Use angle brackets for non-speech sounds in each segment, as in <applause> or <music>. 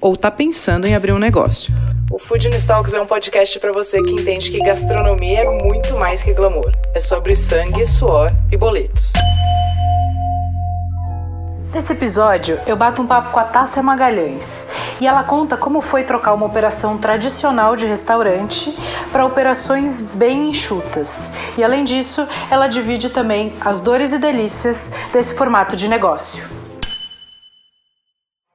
ou está pensando em abrir um negócio. O Food Talks é um podcast para você que entende que gastronomia é muito mais que glamour. É sobre sangue, suor e boletos. Nesse episódio, eu bato um papo com a Tássia Magalhães e ela conta como foi trocar uma operação tradicional de restaurante para operações bem enxutas. E além disso, ela divide também as dores e delícias desse formato de negócio.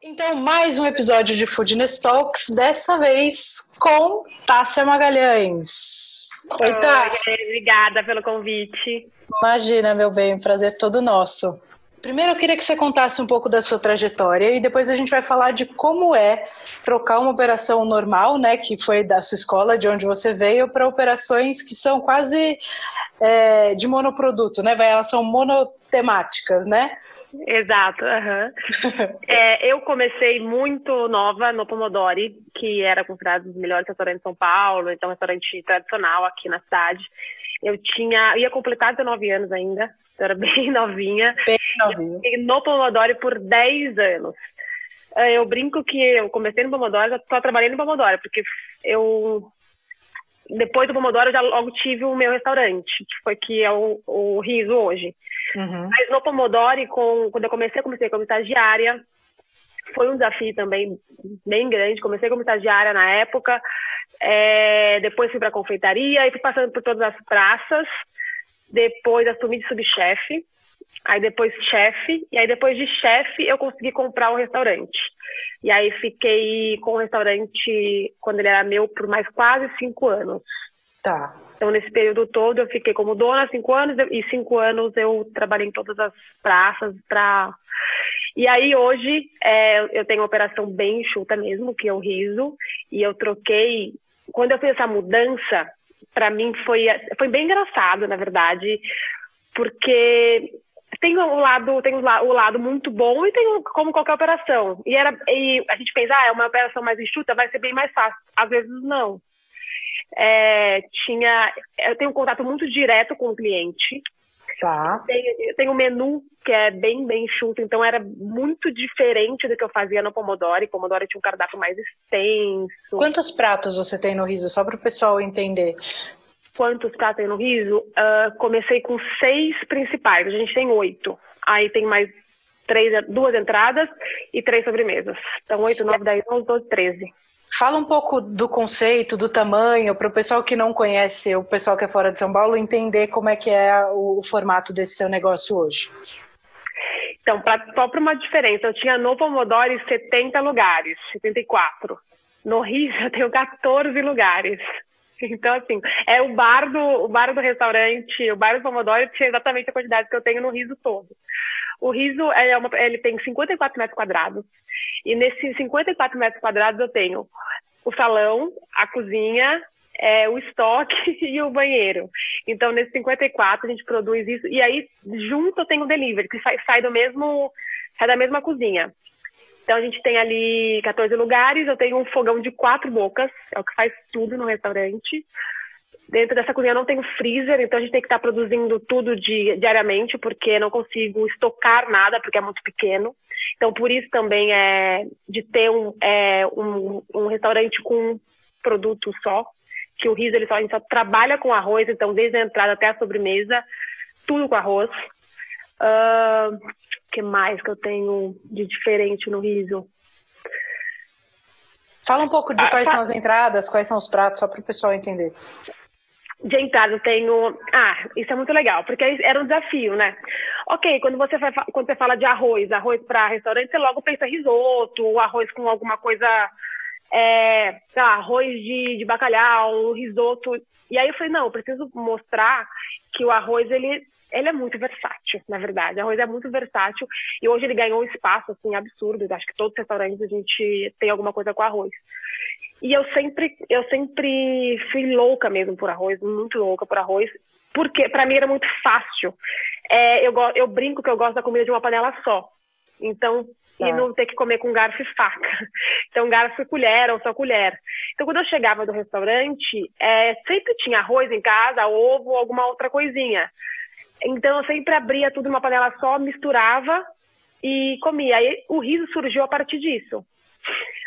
Então, mais um episódio de Foodness Talks, dessa vez com Tássia Magalhães. Oi, Tássia. Oi, obrigada pelo convite. Imagina, meu bem, prazer todo nosso. Primeiro, eu queria que você contasse um pouco da sua trajetória e depois a gente vai falar de como é trocar uma operação normal, né, que foi da sua escola, de onde você veio, para operações que são quase é, de monoproduto, né? Elas são monotemáticas, né? Exato. Uhum. <laughs> é, eu comecei muito nova no Pomodori, que era considerado um dos melhores restaurantes de São Paulo, então restaurante tradicional aqui na cidade. Eu tinha, ia completar 19 anos ainda, eu era <laughs> bem novinha. Bem novinha. no Pomodori por 10 anos. É, eu brinco que eu comecei no Pomodoro, só trabalhei no Pomodoro, porque eu depois do Pomodoro eu já logo tive o meu restaurante, que foi que é o, o Riso hoje. Uhum. Mas no Pomodoro, com, quando eu comecei, comecei como estagiária. Foi um desafio também bem grande. Comecei como estagiária na época. É, depois fui para a confeitaria e fui passando por todas as praças. Depois assumi de subchefe. Aí depois chefe. E aí depois de chefe eu consegui comprar um restaurante. E aí fiquei com o restaurante, quando ele era meu, por mais quase cinco anos. Tá. Então, nesse período todo, eu fiquei como dona cinco anos e cinco anos eu trabalhei em todas as praças para. E aí, hoje, é, eu tenho uma operação bem enxuta mesmo, que é o riso, e eu troquei. Quando eu fiz essa mudança, para mim foi, foi bem engraçado, na verdade, porque tem o lado tem o lado muito bom e tem como qualquer operação. E era e a gente pensa ah, é uma operação mais enxuta vai ser bem mais fácil. Às vezes não. É, tinha eu tenho um contato muito direto com o cliente. Tá. Tem, tem um menu que é bem bem enxuto então era muito diferente do que eu fazia no Pomodoro. Pomodoro tinha um cardápio mais extenso. Quantos pratos você tem no riso? Só para o pessoal entender quantos pratos tem no riso, uh, comecei com seis principais. A gente tem oito. Aí tem mais três, duas entradas e três sobremesas. Então, oito, nove, dez, onze, doze, treze. Fala um pouco do conceito, do tamanho, para o pessoal que não conhece, o pessoal que é fora de São Paulo, entender como é que é o, o formato desse seu negócio hoje. Então, pra, só para uma diferença, eu tinha no Pomodoro 70 lugares, 74. No Rio <laughs> eu tenho 14 lugares. Então, assim, é o bar do, o bar do restaurante, o bar do Pomodoro tinha exatamente a quantidade que eu tenho no riso todo. O riso é uma, ele tem 54 metros quadrados. E nesses 54 metros quadrados eu tenho o salão, a cozinha, é, o estoque <laughs> e o banheiro. Então, nesses 54 a gente produz isso. E aí, junto eu tenho o delivery, que sai, sai do mesmo, sai da mesma cozinha. Então a gente tem ali 14 lugares, eu tenho um fogão de quatro bocas, é o que faz tudo no restaurante. Dentro dessa cozinha não tem freezer, então a gente tem que estar produzindo tudo diariamente, porque não consigo estocar nada, porque é muito pequeno. Então, por isso também é de ter um, é, um, um restaurante com um produto só, que o riso ele só, a gente só trabalha com arroz, então desde a entrada até a sobremesa, tudo com arroz. Uh, que mais que eu tenho de diferente no riso? Fala um pouco de ah, quais são as entradas, quais são os pratos, só para o pessoal entender. De entrada eu tenho. Ah, isso é muito legal, porque era um desafio, né? Ok, quando você, vai, quando você fala de arroz, arroz para restaurante, você logo pensa risoto, arroz com alguma coisa. É, lá, arroz de, de bacalhau, risoto. E aí eu falei, não, eu preciso mostrar que o arroz ele ele é muito versátil, na verdade. O arroz é muito versátil e hoje ele ganhou um espaço assim absurdo. Acho que todos os restaurantes a gente tem alguma coisa com arroz. E eu sempre, eu sempre fui louca mesmo por arroz, muito louca por arroz, porque para mim era muito fácil. é, eu, eu brinco que eu gosto da comida de uma panela só. Então, tá. e não ter que comer com garfo e faca. <laughs> Então, garfo e colher ou só colher. Então, quando eu chegava do restaurante, é, sempre tinha arroz em casa, ovo ou alguma outra coisinha. Então, eu sempre abria tudo numa panela só, misturava e comia. Aí, o riso surgiu a partir disso.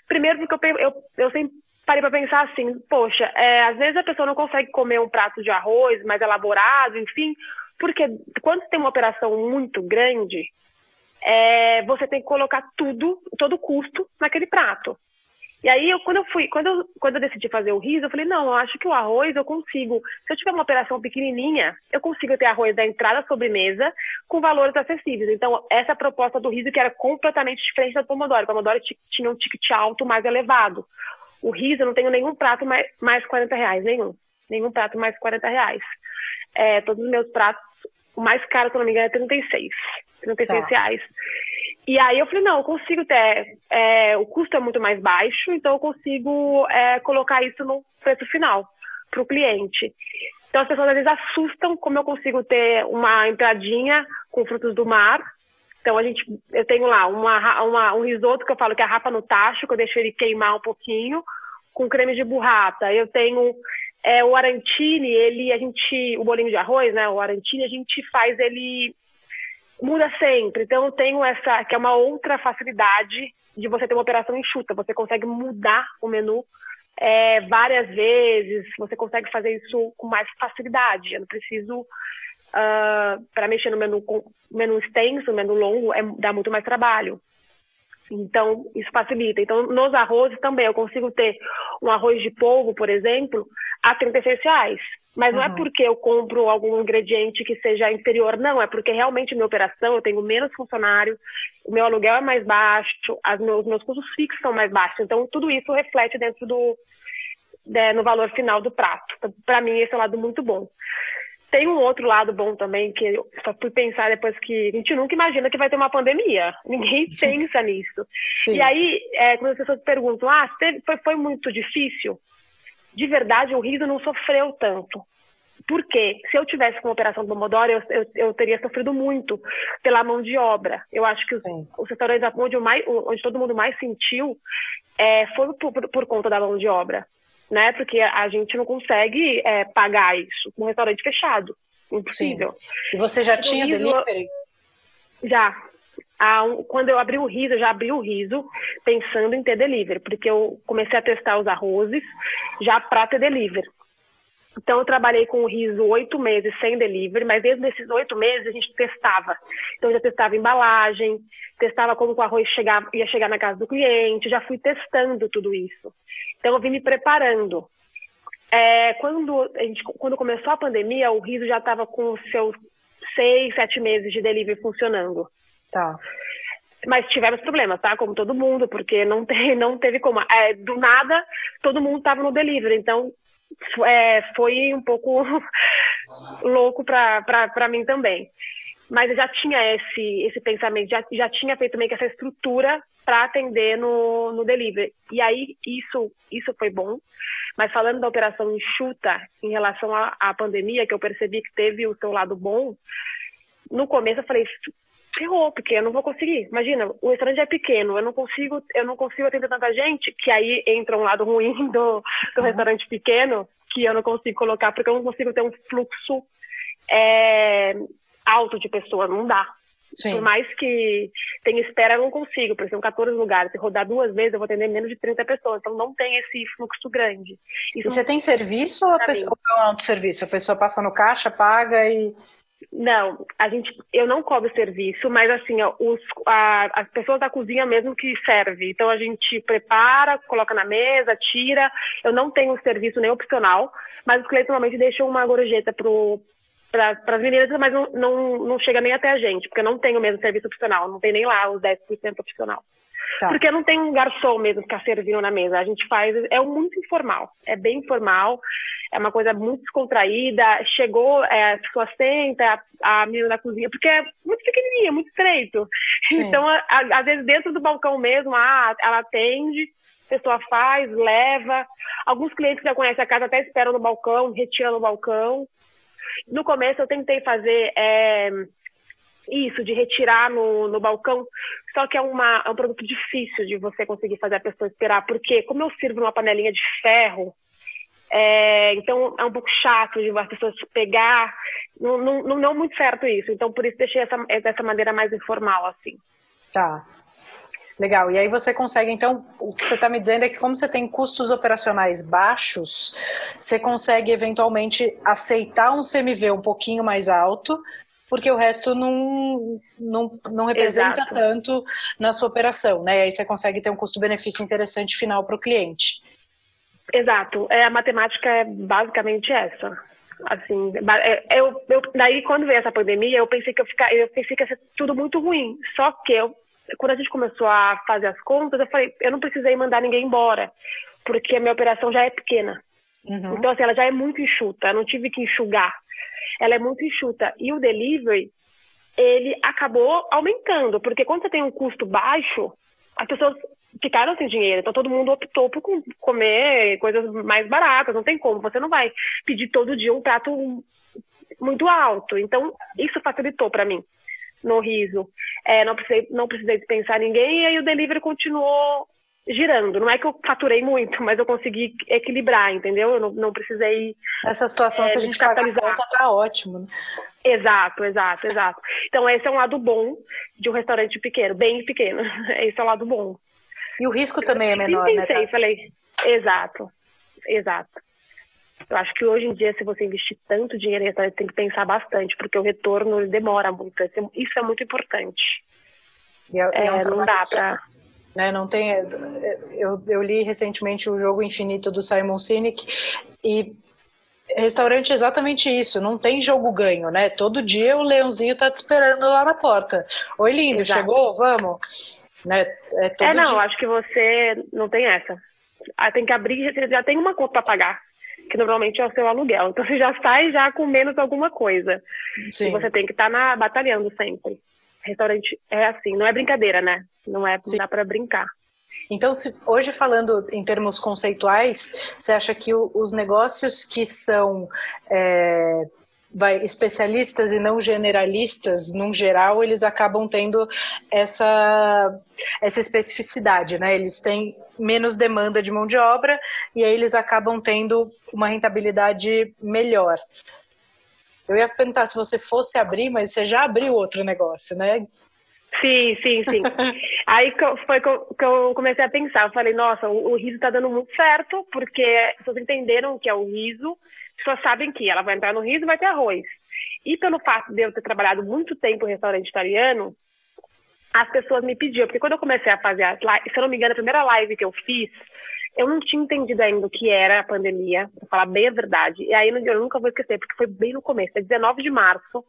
Primeiro, porque eu, eu, eu sempre parei para pensar assim, poxa, é, às vezes a pessoa não consegue comer um prato de arroz mais elaborado, enfim, porque quando tem uma operação muito grande, é, você tem que colocar tudo, todo o custo naquele prato. E aí, eu, quando eu fui, quando eu, quando eu decidi fazer o riso, eu falei, não, eu acho que o arroz eu consigo. Se eu tiver uma operação pequenininha, eu consigo ter arroz da entrada à sobremesa com valores acessíveis. Então, essa proposta do riso que era completamente diferente da do pomodoro. O pomodoro tinha um ticket alto mais elevado. O riso, eu não tenho nenhum prato mais, mais 40 reais, nenhum. Nenhum prato mais 40 reais. É, todos os meus pratos, o mais caro, se eu não me engano, é 36. 36 tá. reais. E aí eu falei, não, eu consigo ter, é, o custo é muito mais baixo, então eu consigo é, colocar isso no preço final para o cliente. Então as pessoas às vezes assustam como eu consigo ter uma entradinha com frutos do mar. Então a gente, eu tenho lá uma, uma, um risoto que eu falo que é a rapa no tacho, que eu deixo ele queimar um pouquinho, com creme de burrata. Eu tenho é, o arantini, ele, a gente, o bolinho de arroz, né? O arantini, a gente faz ele muda sempre. Então eu tenho essa, que é uma outra facilidade de você ter uma operação enxuta. Você consegue mudar o menu é, várias vezes, você consegue fazer isso com mais facilidade. Eu não preciso, uh, ah, para mexer no menu, menu extenso, menu longo, é, dá muito mais trabalho. Então, isso facilita. Então, nos arrozes também, eu consigo ter um arroz de polvo, por exemplo, a 36 reais. Mas não é uhum. é porque eu compro algum ingrediente que seja inferior, não. É porque realmente minha operação, eu tenho menos funcionário, o meu aluguel é mais baixo, as meus, meus custos fixos são mais baixos. Então, tudo isso reflete dentro do, né, no valor final do prato. Então, Para mim, esse é um lado muito bom. Tem um outro lado bom também, que eu só fui pensar depois que a gente nunca imagina que vai ter uma pandemia. <laughs> Ninguém pensa nisso. Sim. E aí, é, quando as pessoas perguntam, ah, teve, foi, foi muito difícil? De verdade, o riso não sofreu tanto. Por quê? Se eu tivesse com a operação do Pomodoro, eu, eu, eu, teria sofrido muito pela mão de obra. Eu acho que os, os restaurantes onde, mais, onde todo mundo mais sentiu é, foi por, por, por conta da mão de obra né? Porque a gente não consegue é, pagar isso com um restaurante fechado. Impossível. Sim. E você já tinha riso, delivery? Já. Ah, quando eu abri o riso, eu já abri o riso pensando em ter delivery, porque eu comecei a testar os arrozes já para ter delivery. Então, eu trabalhei com o riso oito meses sem delivery, mas desde esses oito meses a gente testava. Então, eu já testava embalagem, testava como o arroz chegava, ia chegar na casa do cliente, já fui testando tudo isso. Então, eu vim me preparando. É, quando, a gente, quando começou a pandemia, o riso já estava com os seus seis, sete meses de delivery funcionando. Tá. Mas tivemos problemas, tá? Como todo mundo, porque não, <laughs> te, não teve como. É, do nada, todo mundo estava no delivery. Então, é, foi um pouco <laughs> louco para mim também. Mas eu já tinha esse, esse pensamento, já, já tinha feito meio que essa estrutura para atender no, no delivery. E aí isso, isso foi bom. Mas falando da operação enxuta em relação à, à pandemia, que eu percebi que teve o seu lado bom, no começo eu falei, ferrou, porque eu não vou conseguir. Imagina, o restaurante é pequeno, eu não consigo, eu não consigo atender tanta gente, que aí entra um lado ruim <laughs> do, do uhum. restaurante pequeno, que eu não consigo colocar, porque eu não consigo ter um fluxo é, alto de pessoas, não dá. Sim. Por mais que tenha espera, eu não consigo. Por exemplo, 14 lugares. Se rodar duas vezes, eu vou atender menos de 30 pessoas. Então, não tem esse fluxo grande. Isso e você tem serviço ou a pessoa, ou é um serviço? A pessoa passa no caixa, paga e não, a gente, eu não cobro serviço, mas assim, os, a, as pessoas da cozinha mesmo que serve. Então a gente prepara, coloca na mesa, tira. Eu não tenho serviço nem opcional, mas os clientes normalmente deixam uma gorjeta para as meninas, mas não, não, não chega nem até a gente, porque eu não tenho mesmo serviço opcional, não tem nem lá os 10% opcional. Tá. Porque não tem um garçom mesmo que ficar servindo na mesa. A gente faz, é muito informal, é bem informal é uma coisa muito descontraída. Chegou, é, a pessoa senta, a, a menina da cozinha, porque é muito pequenininha, muito estreito. Sim. Então, a, a, às vezes, dentro do balcão mesmo, ah, ela atende, a pessoa faz, leva. Alguns clientes que já conhecem a casa até esperam no balcão, retiram no balcão. No começo, eu tentei fazer é, isso, de retirar no, no balcão. Só que é, uma, é um produto difícil de você conseguir fazer a pessoa esperar, porque como eu sirvo numa panelinha de ferro, é, então é um pouco chato de as pessoas pegar, não, não, não deu muito certo isso. Então por isso deixei essa, dessa maneira mais informal, assim. Tá. Legal. E aí você consegue, então, o que você está me dizendo é que como você tem custos operacionais baixos, você consegue eventualmente aceitar um CMV um pouquinho mais alto, porque o resto não, não, não representa Exato. tanto na sua operação, né? E aí você consegue ter um custo-benefício interessante final para o cliente. Exato. É, a matemática é basicamente essa. Assim, é, eu, eu, daí quando veio essa pandemia, eu pensei que eu, ficar, eu pensei que ia ser tudo muito ruim. Só que eu quando a gente começou a fazer as contas, eu falei, eu não precisei mandar ninguém embora, porque a minha operação já é pequena. Uhum. Então, assim, ela já é muito enxuta, eu não tive que enxugar. Ela é muito enxuta. E o delivery, ele acabou aumentando, porque quando você tem um custo baixo, as pessoas ficaram sem dinheiro, então todo mundo optou por comer coisas mais baratas, não tem como, você não vai pedir todo dia um prato muito alto. Então, isso facilitou para mim no riso. É, não, precisei, não precisei dispensar ninguém e aí o delivery continuou girando. Não é que eu faturei muito, <laughs> mas eu consegui equilibrar, entendeu? Eu não, não precisei. Essa situação, é, se a gente capitalizar, conta, tá ótimo. Né? Exato, exato, exato. Então, esse é um lado bom de um restaurante pequeno, bem pequeno. <laughs> Esse é o lado bom. E o risco também é menor, eu pensei, né? falei, exato, exato. Eu acho que hoje em dia, se você investir tanto dinheiro em restaurante, tem que pensar bastante, porque o retorno demora muito. Isso é muito importante. E é, é um não dá para. Né, não tem. Eu, eu li recentemente o jogo Infinito do Simon Sinek e restaurante é exatamente isso, não tem jogo ganho, né? Todo dia o leãozinho tá te esperando lá na porta. Oi, lindo, Exato. chegou? Vamos. Né? É, é não, dia... acho que você não tem essa. Ah, tem que abrir, você já tem uma conta para pagar que normalmente é o seu aluguel. Então você já sai já com menos alguma coisa. Sim. E você tem que estar tá batalhando sempre. Restaurante é assim, não é brincadeira, né? Não é, não dá para brincar. Então, se, hoje falando em termos conceituais, você acha que o, os negócios que são é, vai, especialistas e não generalistas, num geral, eles acabam tendo essa, essa especificidade, né? Eles têm menos demanda de mão de obra e aí eles acabam tendo uma rentabilidade melhor. Eu ia perguntar se você fosse abrir, mas você já abriu outro negócio, né? Sim, sim, sim. <laughs> Aí foi que eu comecei a pensar. Eu falei, nossa, o, riso está dando muito certo, porque as pessoas entenderam o que é o riso, as pessoas sabem que ela vai entrar no riso e vai ter arroz. E pelo fato de eu ter trabalhado muito tempo em restaurante italiano, as pessoas me pediam, porque quando eu comecei a fazer as lives, se eu não me engano, a primeira live que eu fiz, eu não tinha entendido ainda o que era a pandemia, pra falar bem a verdade. E aí eu nunca vou esquecer, porque foi bem no começo, é 19 de março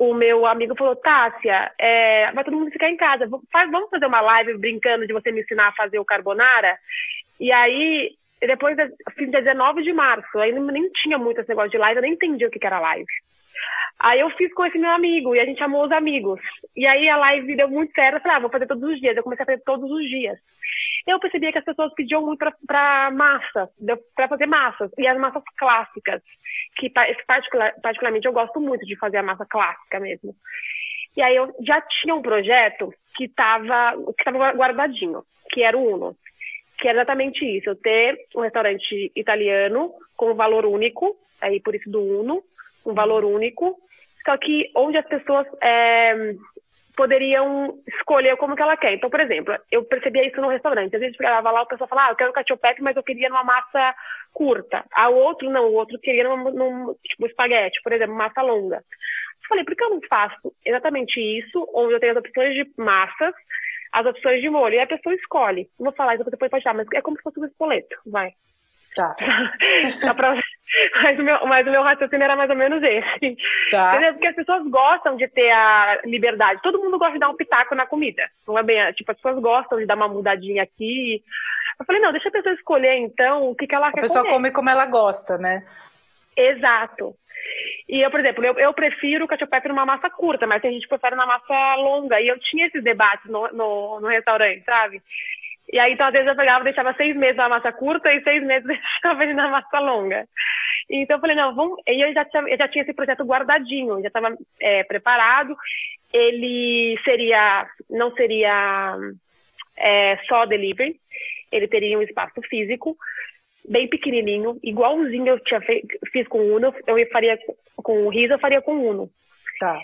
o meu amigo falou, Tássia, é, vai todo mundo ficar em casa, vamos fazer uma live brincando de você me ensinar a fazer o carbonara? E aí, depois, fiz dia 19 de março, aí nem tinha muito esse negócio de live, eu nem entendi o que era live. Aí eu fiz com esse meu amigo, e a gente chamou os amigos. E aí a live deu muito certo, eu falei, ah, vou fazer todos os dias. Eu comecei a fazer todos os dias. Eu percebia que as pessoas pediam muito para massa, para fazer massas, e as massas clássicas que particular, particularmente eu gosto muito de fazer a massa clássica mesmo. E aí eu já tinha um projeto que estava que tava guardadinho, que era o Uno, que é exatamente isso, eu ter um restaurante italiano com um valor único, aí por isso do Uno, um valor único, só que onde as pessoas é, poderiam escolher como que ela quer. Então, por exemplo, eu percebia isso no restaurante. Às vezes eu chegava lá, o pessoal falava, ah, eu quero cacio mas eu queria numa massa curta. A outro, não, o outro queria num, num tipo, espaguete, por exemplo, massa longa. Eu falei, por que eu não faço exatamente isso, onde eu tenho as opções de massas, as opções de molho, e a pessoa escolhe. Não vou falar isso depois pode dar, mas é como se fosse um espoleto, vai. Tá. <laughs> pra... mas, o meu, mas o meu raciocínio era mais ou menos esse. Tá. Entendeu? Porque as pessoas gostam de ter a liberdade. Todo mundo gosta de dar um pitaco na comida. Não é bem. Tipo, as pessoas gostam de dar uma mudadinha aqui. Eu falei, não, deixa a pessoa escolher então o que, que ela a quer. A pessoa comer. come como ela gosta, né? Exato. E eu, por exemplo, eu, eu prefiro o cacio numa massa curta, mas tem gente que prefere uma massa longa. E eu tinha esses debates no, no, no restaurante, sabe? E aí, então, às vezes eu pegava, deixava seis meses na massa curta e seis meses <laughs> deixava ele na massa longa. Então eu falei, não, vamos. E eu já tinha, eu já tinha esse projeto guardadinho, já estava é, preparado. Ele seria, não seria é, só delivery, ele teria um espaço físico bem pequenininho, igualzinho eu tinha fe fiz com o Uno, eu faria com o Riso, eu faria com o Uno. Tá.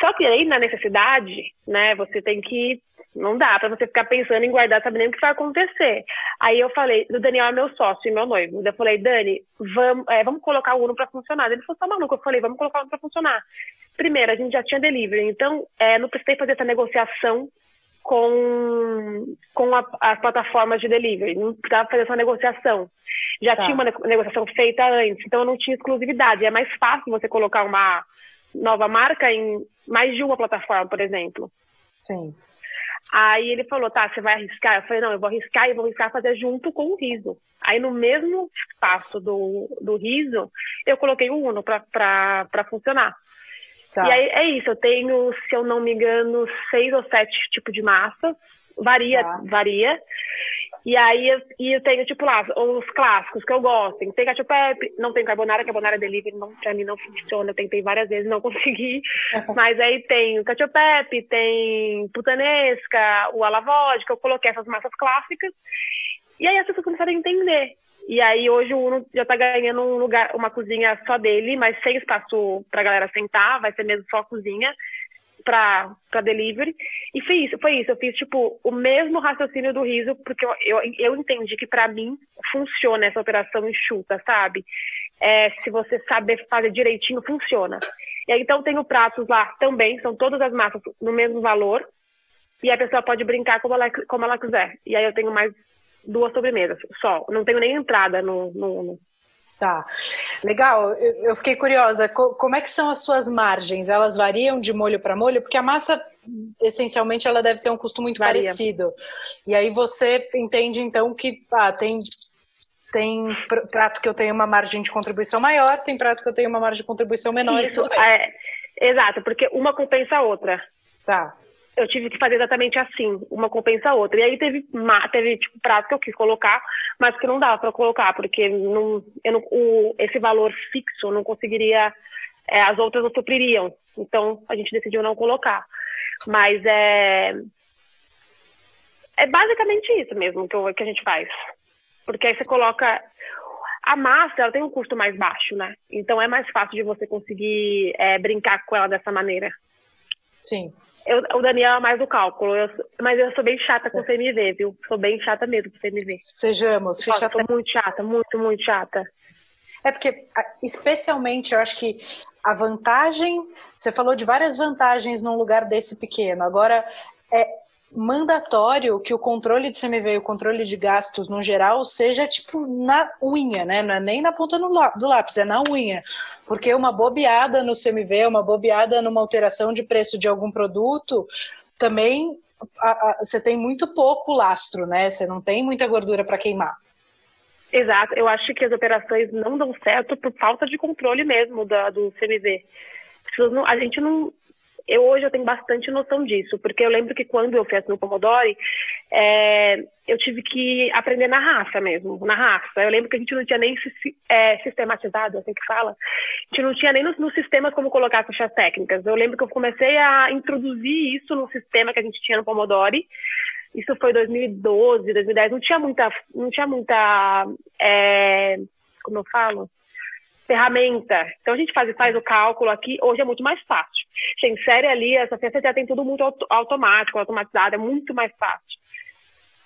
Só que aí, na necessidade, né, você tem que. Não dá para você ficar pensando em guardar, sabendo o que vai acontecer. Aí eu falei, o Daniel é meu sócio e meu noivo. Eu falei, Dani, vamos, é, vamos colocar o Uno para funcionar. Ele falou, tá maluco? Eu falei, vamos colocar o Uno para funcionar. Primeiro, a gente já tinha delivery, então é, não precisei fazer essa negociação com, com a, as plataformas de delivery. Não precisava fazer essa negociação. Já tá. tinha uma negociação feita antes, então eu não tinha exclusividade. É mais fácil você colocar uma nova marca em mais de uma plataforma, por exemplo. Sim. Aí ele falou, tá, você vai arriscar? Eu falei, não, eu vou arriscar e vou arriscar fazer junto com o riso. Aí no mesmo espaço do, do riso, eu coloquei o Uno para funcionar. Tá. E aí é isso, eu tenho, se eu não me engano, seis ou sete tipos de massa. Varia, tá. varia. E aí eu, e eu tenho, tipo, lá, os clássicos que eu gosto. Tem ketchup pep, não tem carbonara, carbonara delivery, não, pra mim não funciona. Eu tentei várias vezes, não <laughs> consegui. Mas aí tem o ketchup pep, tem putanesca, o ala vodka, eu coloquei essas massas clássicas. E aí as pessoas começaram a entender. E aí hoje o Uno já tá ganhando um lugar, uma cozinha só dele, mas sem espaço pra galera sentar, vai ser mesmo só a cozinha para delivery. E foi isso, foi isso. Eu fiz, tipo, o mesmo raciocínio do riso, porque eu, eu, eu entendi que para mim funciona essa operação enxuta, sabe? É, se você saber fazer direitinho, funciona. E aí, então, tenho pratos lá também, são todas as massas no mesmo valor, e a pessoa pode brincar como ela, como ela quiser. E aí eu tenho mais duas sobremesas só. Não tenho nem entrada no, no Tá, legal. Eu, fiquei curiosa. Como é que são as suas margens? Elas variam de molho para molho? Porque a massa, essencialmente, ela deve ter um custo muito Varia. parecido. E aí você entende então que ah, tem tem prato que eu tenho uma margem de contribuição maior, tem prato que eu tenho uma margem de contribuição menor Isso, e tudo bem. É, exato, porque uma compensa a outra. Tá eu tive que fazer exatamente assim, uma compensa a outra. E aí teve, teve tipo, prato que eu quis colocar, mas que não dava para colocar, porque não, eu não, o, esse valor fixo eu não conseguiria, é, as outras não supririam. Então a gente decidiu não colocar. Mas é, é basicamente isso mesmo que, que a gente faz. Porque aí você coloca. A massa ela tem um custo mais baixo, né? Então é mais fácil de você conseguir é, brincar com ela dessa maneira. Sim. Eu, o Daniel é mais do cálculo, eu, mas eu sou bem chata com o CMV, viu? Sou bem chata mesmo com o CMV. Sejamos, eu chata... Sou muito chata, muito, muito chata. É porque, especialmente, eu acho que a vantagem, você falou de várias vantagens num lugar desse pequeno. Agora, é, mandatório que o controle de CMV e o controle de gastos no geral seja tipo na unha, né? Não é nem na ponta do lápis, é na unha. Porque uma bobeada no CMV, uma bobeada numa alteração de preço de algum produto, também você tem muito pouco lastro, né? Você não tem muita gordura para queimar. Exato, eu acho que as operações não dão certo por falta de controle mesmo da, do CMV. a gente não, eu hoje eu tenho bastante noção disso, porque eu lembro que quando eu fiz no Pomodori, é, eu tive que aprender na raça mesmo, na raça. Eu lembro que a gente não tinha nem é, sistematizado, assim que fala, a gente não tinha nem nos, sistemas como colocar fichas técnicas. Eu lembro que eu comecei a introduzir isso no sistema que a gente tinha no Pomodori, isso foi 2012, 2010, não tinha muita, não tinha muita, é, como eu falo, ferramenta. Então a gente faz, faz o cálculo aqui, hoje é muito mais fácil. Tem série ali, essa você já tem tudo muito automático, automatizado, é muito mais fácil.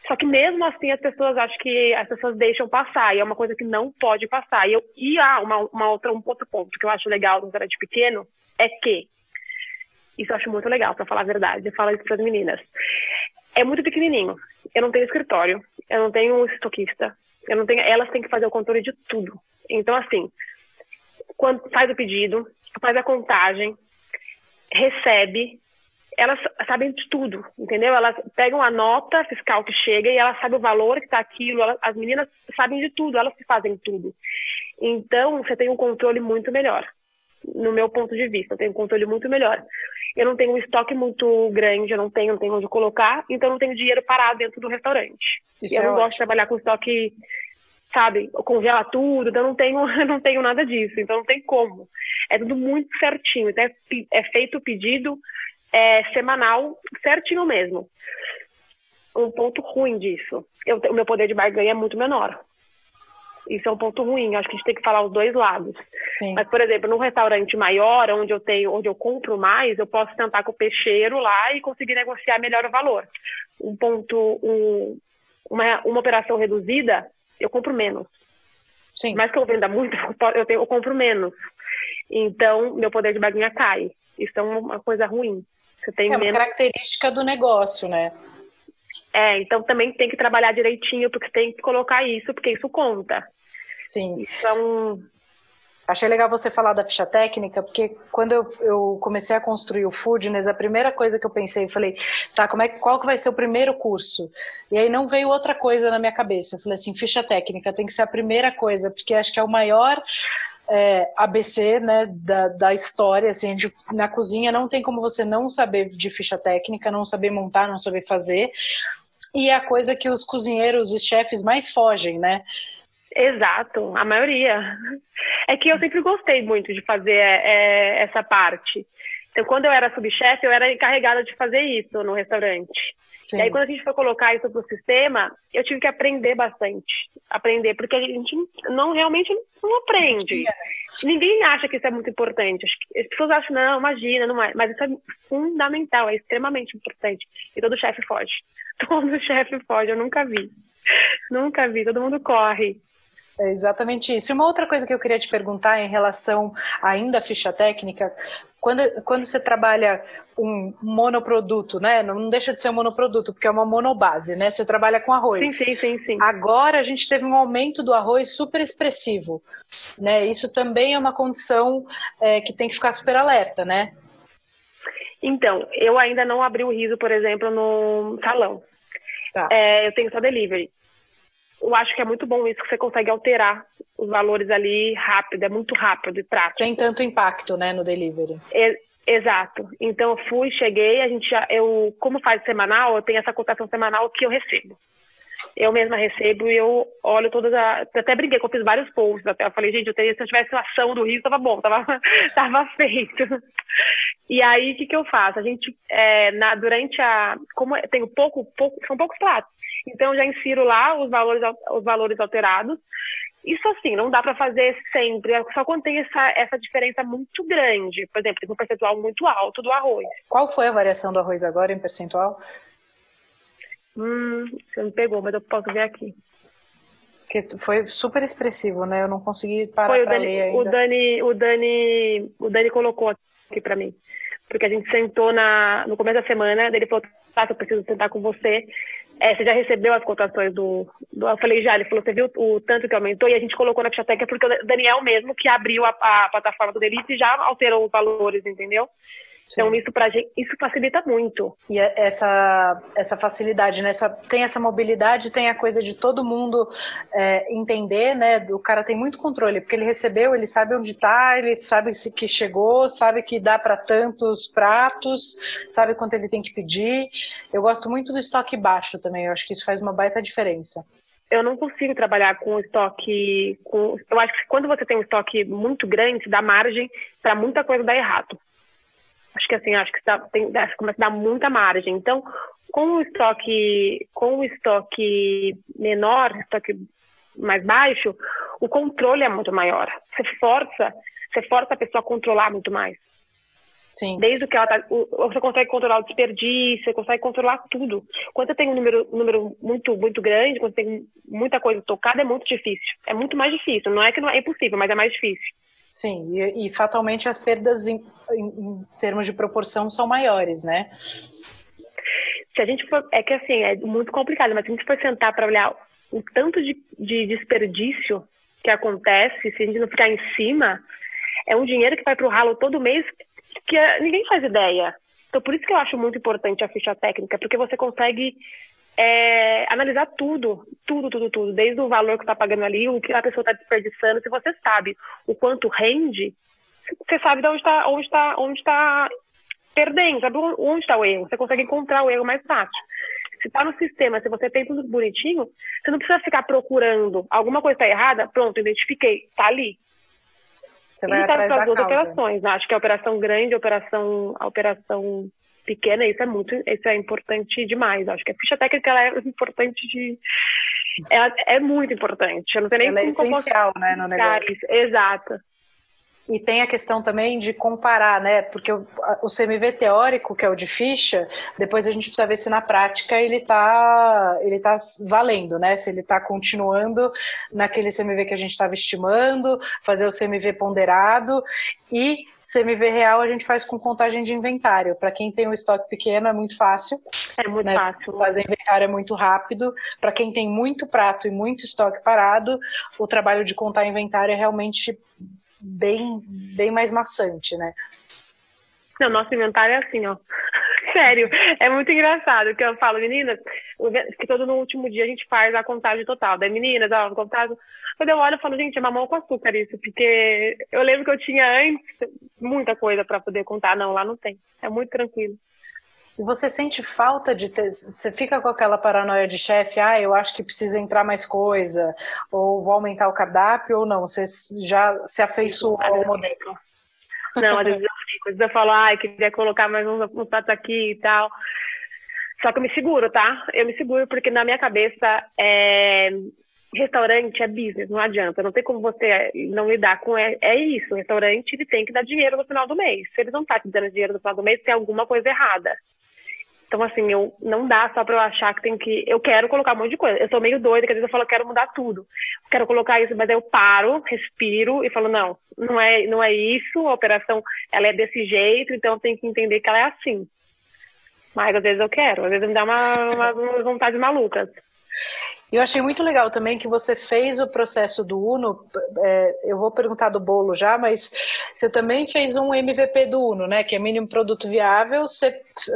Só que mesmo assim as pessoas acham que as pessoas deixam passar, e é uma coisa que não pode passar. E, eu, e ah, uma, uma outra, um outro ponto que eu acho legal no de pequeno é que, isso eu acho muito legal, para falar a verdade, eu falo isso para as meninas. É muito pequenininho. Eu não tenho escritório, eu não tenho um estoquista, eu não tenho, elas têm que fazer o controle de tudo. Então, assim, quando faz o pedido, faz a contagem, recebe, elas sabem de tudo, entendeu? Elas pegam a nota fiscal que chega e elas sabem o valor que está aquilo, elas, as meninas sabem de tudo, elas que fazem tudo. Então, você tem um controle muito melhor. No meu ponto de vista, eu tenho um controle muito melhor. Eu não tenho um estoque muito grande, eu não tenho, não tenho onde colocar, então eu não tenho dinheiro parado dentro do restaurante. Isso eu é não ótimo. gosto de trabalhar com estoque sabe, congela tudo, então eu não tenho, <laughs> não tenho nada disso, então não tem como. É tudo muito certinho, então é, é feito o pedido é, semanal certinho mesmo. Um ponto ruim disso, eu, o meu poder de barganha é muito menor. Isso é um ponto ruim, acho que a gente tem que falar os dois lados. Sim. Mas, por exemplo, num restaurante maior, onde eu tenho, onde eu compro mais, eu posso tentar com o peixeiro lá e conseguir negociar melhor o valor. Um ponto, um, uma, uma operação reduzida, eu compro menos. Sim. Mas que eu venda muito, <laughs> eu, tenho, eu compro menos. Então, meu poder de barganha cai. Isso é uma coisa ruim. Você tem é uma menos... característica do negócio, né? É, então também tem que trabalhar direitinho, porque tem que colocar isso, porque isso conta. Sim. Isso é um, Achei legal você falar da ficha técnica, porque quando eu, eu, comecei a construir o Foodness, a primeira coisa que eu pensei, eu falei, tá, como é, qual que vai ser o primeiro curso? E aí não veio outra coisa na minha cabeça. Eu falei assim, ficha técnica tem que ser a primeira coisa, porque acho que é o maior é, ABC né, da, da história. Assim, na cozinha não tem como você não saber de ficha técnica, não saber montar, não saber fazer. E é a coisa que os cozinheiros e chefes mais fogem, né? Exato, a maioria. É que eu sempre gostei muito de fazer é, essa parte. Então, quando eu era subchefe, eu era encarregada de fazer isso no restaurante. Sim. E aí, quando a gente foi colocar isso para o sistema, eu tive que aprender bastante. Aprender, porque a gente não realmente não aprende. Ninguém acha que isso é muito importante. As pessoas acham, não, imagina, não é. Mas isso é fundamental, é extremamente importante. E todo chefe foge. <laughs> Todo chefe foge, eu nunca vi. Nunca vi, todo mundo corre. É exatamente isso. E uma outra coisa que eu queria te perguntar em relação ainda à ficha técnica, quando, quando você trabalha um monoproduto, né? Não deixa de ser um monoproduto, porque é uma monobase, né? Você trabalha com arroz. Sim, sim, sim, sim. Agora a gente teve um aumento do arroz super expressivo, né? Isso também é uma condição é, que tem que ficar super alerta, né? Então, eu ainda não abri o riso, por exemplo, no salão. Tá. É, eu tenho só delivery eu acho que é muito bom isso, que você consegue alterar os valores ali rápido, é muito rápido e prático. Sem tanto impacto, né, no delivery. É, exato. Então eu fui, cheguei, a gente já, eu, como faz semanal, eu tenho essa cotação semanal que eu recebo. Eu mesma recebo e eu olho todas as. Até brinquei, que eu fiz vários posts até. Eu falei, gente, eu teria, se eu tivesse ação do Rio, tava bom, tava, <laughs> tava feito. E aí, o que, que eu faço? A gente, é, na, durante a. Como eu tenho pouco, pouco, são poucos pratos. Então, eu já insiro lá os valores, os valores alterados. Isso, assim, não dá para fazer sempre, é só quando tem essa, essa diferença muito grande. Por exemplo, tem um percentual muito alto do arroz. Qual foi a variação do arroz agora em percentual? Hum, você me pegou, mas eu posso ver aqui. Que foi super expressivo, né? Eu não consegui parar para ler ainda. O Dani, o Dani, o Dani colocou aqui para mim, porque a gente sentou na no começo da semana, ele falou, tá, eu preciso sentar com você. É, você já recebeu as cotações do, do. Eu falei, já, ele falou, você viu o, tanto que aumentou? E a gente colocou na ficha técnica porque o Daniel mesmo que abriu a, a plataforma do Delite já alterou os valores, entendeu? Então isso para gente, isso facilita muito. E é essa essa facilidade, né? Essa, tem essa mobilidade, tem a coisa de todo mundo é, entender, né? O cara tem muito controle porque ele recebeu, ele sabe onde está, ele sabe se que chegou, sabe que dá para tantos pratos, sabe quanto ele tem que pedir. Eu gosto muito do estoque baixo também. Eu acho que isso faz uma baita diferença eu não consigo trabalhar com estoque. Com, eu acho que quando você tem um estoque muito grande, dá margem para muita coisa dar errado acho que assim, acho que tá, tem, começa a dar muita margem. Então, com o estoque, com o estoque menor, estoque mais baixo, o controle é muito maior. Você força, você força a pessoa a controlar muito mais. Sim. Desde que ela tá, você consegue controlar o desperdício, você consegue controlar tudo. Quando você tem um número, um número muito, muito grande, quando você tem muita coisa tocada, é muito difícil. É muito mais difícil. Não é que não é impossível, mas é mais difícil. Sim, e, e fatalmente as perdas em, em, em, termos de proporção são maiores, né? Se a gente for, é que assim, é muito complicado, mas se a gente for sentar para olhar o tanto de, de desperdício que acontece, se a gente não ficar em cima, é um dinheiro que vai para o ralo todo mês que ninguém faz ideia. Então, por isso que eu acho muito importante a ficha técnica, porque você consegue é, analisar tudo, tudo, tudo, tudo, desde o valor que está pagando ali, o que a pessoa está desperdiçando. Se você sabe o quanto rende, você sabe de onde está onde tá, onde tá perdendo, sabe onde está o erro. Você consegue encontrar o erro mais fácil. Se está no sistema, se você tem tudo bonitinho, você não precisa ficar procurando. Alguma coisa está errada? Pronto, identifiquei. Está ali. Você vai e atrás das duas operações. Né? Acho que a operação grande, a operação, a operação pequena, isso é muito, isso é importante demais. Acho que a ficha técnica é importante de é, é muito importante. Eu não tenho nem ela é essencial, né, no negócio. Exato. E tem a questão também de comparar, né? Porque o, o, CMV teórico, que é o de ficha, depois a gente precisa ver se na prática ele está ele tá valendo, né? Se ele está continuando naquele CMV que a gente estava estimando, fazer o CMV ponderado e CMV real a gente faz com contagem de inventário. Para quem tem um estoque pequeno é muito fácil. É muito né? fácil. Fazer inventário é muito rápido. Para quem tem muito prato e muito estoque parado, o trabalho de contar inventário é realmente bem, bem mais maçante, né? Não, nosso inventário é assim, ó. <laughs> Sério, é muito engraçado que eu falo, meninas, que todo no último dia a gente faz a contagem total. Daí, meninas, ó, contagem. Quando eu olho, eu falo, gente, é mamão com açúcar isso, porque eu lembro que eu tinha antes muita coisa para poder contar. Não, lá não tem. É muito tranquilo. E você sente falta de ter. Você fica com aquela paranoia de chefe, ah, eu acho que precisa entrar mais coisa, ou vou aumentar o cardápio, ou não? Você já se afeiçoou ao modelo? Não, às vezes eu fico, às vezes eu falo, ai, queria colocar mais uns, uns pratos aqui e tal. Só que eu me seguro, tá? Eu me seguro porque na minha cabeça é, restaurante é business, não adianta. Não tem como você não lidar com é, é isso. O restaurante ele tem que dar dinheiro no final do mês. Se ele não tá te dando dinheiro no final do mês, tem alguma coisa errada. Então, assim, eu não dá só pra eu achar que tem que. Eu quero colocar um monte de coisa. Eu sou meio doida, que às vezes eu falo, quero mudar tudo. Quero colocar isso, mas aí eu paro, respiro e falo, não, não é, não é isso, a operação ela é desse jeito, então eu tenho que entender que ela é assim. Mas às vezes eu quero, às vezes me dá uma, uma vontade maluca. Eu achei muito legal também que você fez o processo do Uno. É, eu vou perguntar do bolo já, mas você também fez um MVP do Uno, né? Que é mínimo produto viável, você,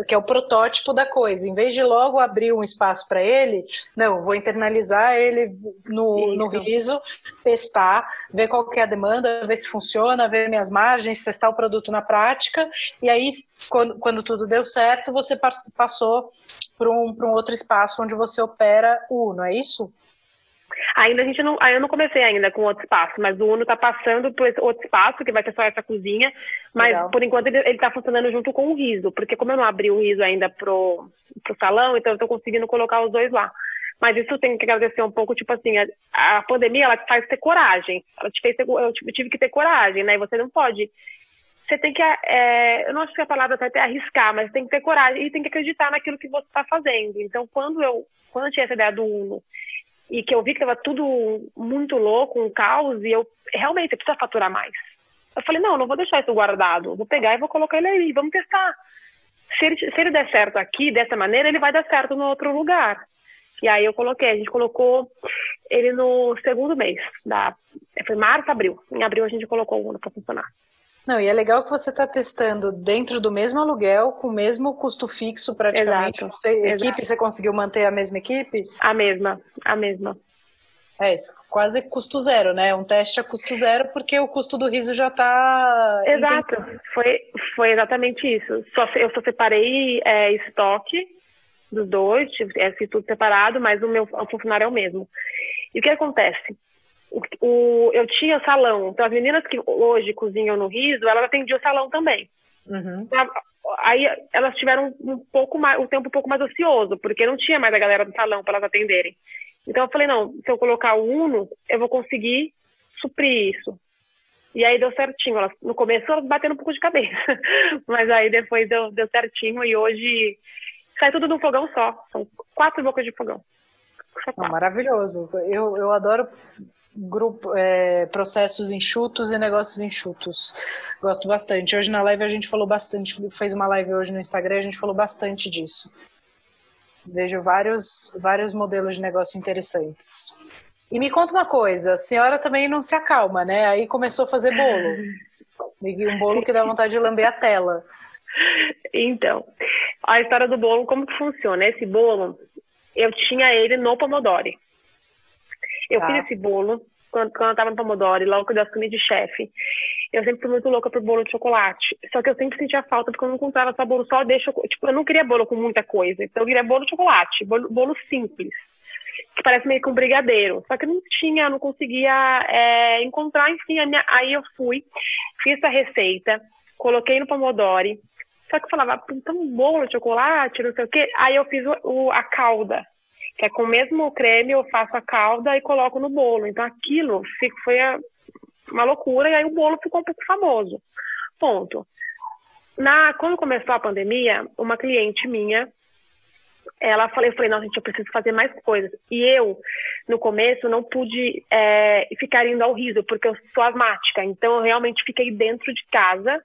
que é o protótipo da coisa. Em vez de logo abrir um espaço para ele, não, vou internalizar ele no, no riso, testar, ver qual que é a demanda, ver se funciona, ver minhas margens, testar o produto na prática. E aí, quando, quando tudo deu certo, você passou para um, um outro espaço onde você opera o Uno, é isso? Ainda a gente não, eu não comecei ainda com outro espaço, mas o Uno está passando por esse outro espaço, que vai ser só essa cozinha, mas Legal. por enquanto ele está funcionando junto com o riso, porque como eu não abri o riso ainda pro, pro salão, então eu estou conseguindo colocar os dois lá. Mas isso tem que agradecer um pouco, tipo assim, a, a pandemia ela te faz ter coragem. Ela te fez ter, eu tive que ter coragem, né? E você não pode você tem que, é, eu não acho que a palavra até é arriscar, mas tem que ter coragem e tem que acreditar naquilo que você está fazendo. Então, quando eu, quando eu tinha essa ideia do Uno e que eu vi que estava tudo muito louco, um caos, e eu realmente precisa faturar mais. Eu falei, não, não vou deixar isso guardado, vou pegar e vou colocar ele aí, vamos testar. Se ele, se ele der certo aqui, dessa maneira, ele vai dar certo no outro lugar. E aí eu coloquei, a gente colocou ele no segundo mês, da, foi março, abril. Em abril a gente colocou o Uno para funcionar. Não, e é legal que você está testando dentro do mesmo aluguel, com o mesmo custo fixo praticamente. Exato, você, exato. Equipe, você conseguiu manter a mesma equipe? A mesma, a mesma. É isso, quase custo zero, né? Um teste a custo zero, porque o custo do riso já está. Exato, foi, foi exatamente isso. Só, eu só separei é, estoque dos dois, é, tudo separado, mas o meu o funcionário é o mesmo. E o que acontece? O, o, eu tinha salão. Então, as meninas que hoje cozinham no riso, elas atendiam o salão também. Uhum. Aí elas tiveram um pouco mais, um tempo um pouco mais ocioso, porque não tinha mais a galera do salão para elas atenderem. Então eu falei, não, se eu colocar o Uno, eu vou conseguir suprir isso. E aí deu certinho. Elas, no começo elas bateram um pouco de cabeça, <laughs> mas aí depois deu, deu certinho e hoje sai tudo num fogão só. São quatro bocas de fogão. Maravilhoso. Eu, eu adoro grupo, é, processos enxutos e negócios enxutos. Gosto bastante. Hoje na live a gente falou bastante, fez uma live hoje no Instagram, a gente falou bastante disso. Vejo vários, vários modelos de negócio interessantes. E me conta uma coisa, a senhora também não se acalma, né? Aí começou a fazer bolo. Um bolo que dá vontade de lamber a tela. Então, a história do bolo, como que funciona? Esse bolo, eu tinha ele no Pomodori. Eu tá. fiz esse bolo quando, quando eu estava no Pomodoro, logo que eu assumi de chefe. eu sempre fui muito louca por bolo de chocolate. Só que eu sempre sentia falta porque eu não encontrava só bolo só de chocolate. Tipo, eu não queria bolo com muita coisa. Então eu queria bolo de chocolate, bolo, bolo simples. Que parece meio que um brigadeiro. Só que eu não tinha, não conseguia é, encontrar. Enfim, minha, aí eu fui, fiz essa receita, coloquei no Pomodori. Só que eu falava, então bolo de chocolate, não sei o quê. Aí eu fiz o, o, a calda que é com o mesmo creme eu faço a calda e coloco no bolo. Então aquilo foi uma loucura e aí o bolo ficou um pouco famoso. Ponto. Na, quando começou a pandemia, uma cliente minha, ela falei, eu falei, nossa, gente, eu preciso fazer mais coisas. E eu, no começo, não pude é, ficar indo ao riso, porque eu sou asmática. Então, eu realmente fiquei dentro de casa.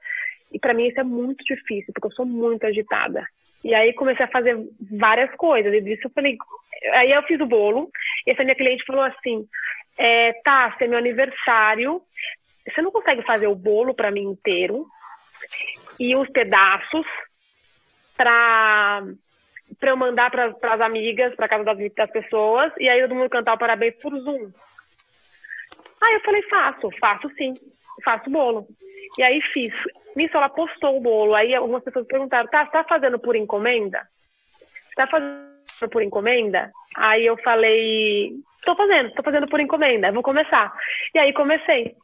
E para mim isso é muito difícil, porque eu sou muito agitada. E aí comecei a fazer várias coisas. E disso eu falei, aí eu fiz o bolo. E essa minha cliente falou assim: é, tá, se é meu aniversário, você não consegue fazer o bolo para mim inteiro e os pedaços para para eu mandar para as amigas, para casa das, das pessoas, e aí todo mundo cantar o parabéns por Zoom. Aí eu falei, faço, faço sim, faço bolo. E aí fiz. Nisso ela postou o bolo. Aí algumas pessoas perguntaram, tá, tá fazendo por encomenda? Tá fazendo por encomenda? Aí eu falei, tô fazendo, tô fazendo por encomenda, vou começar. E aí comecei.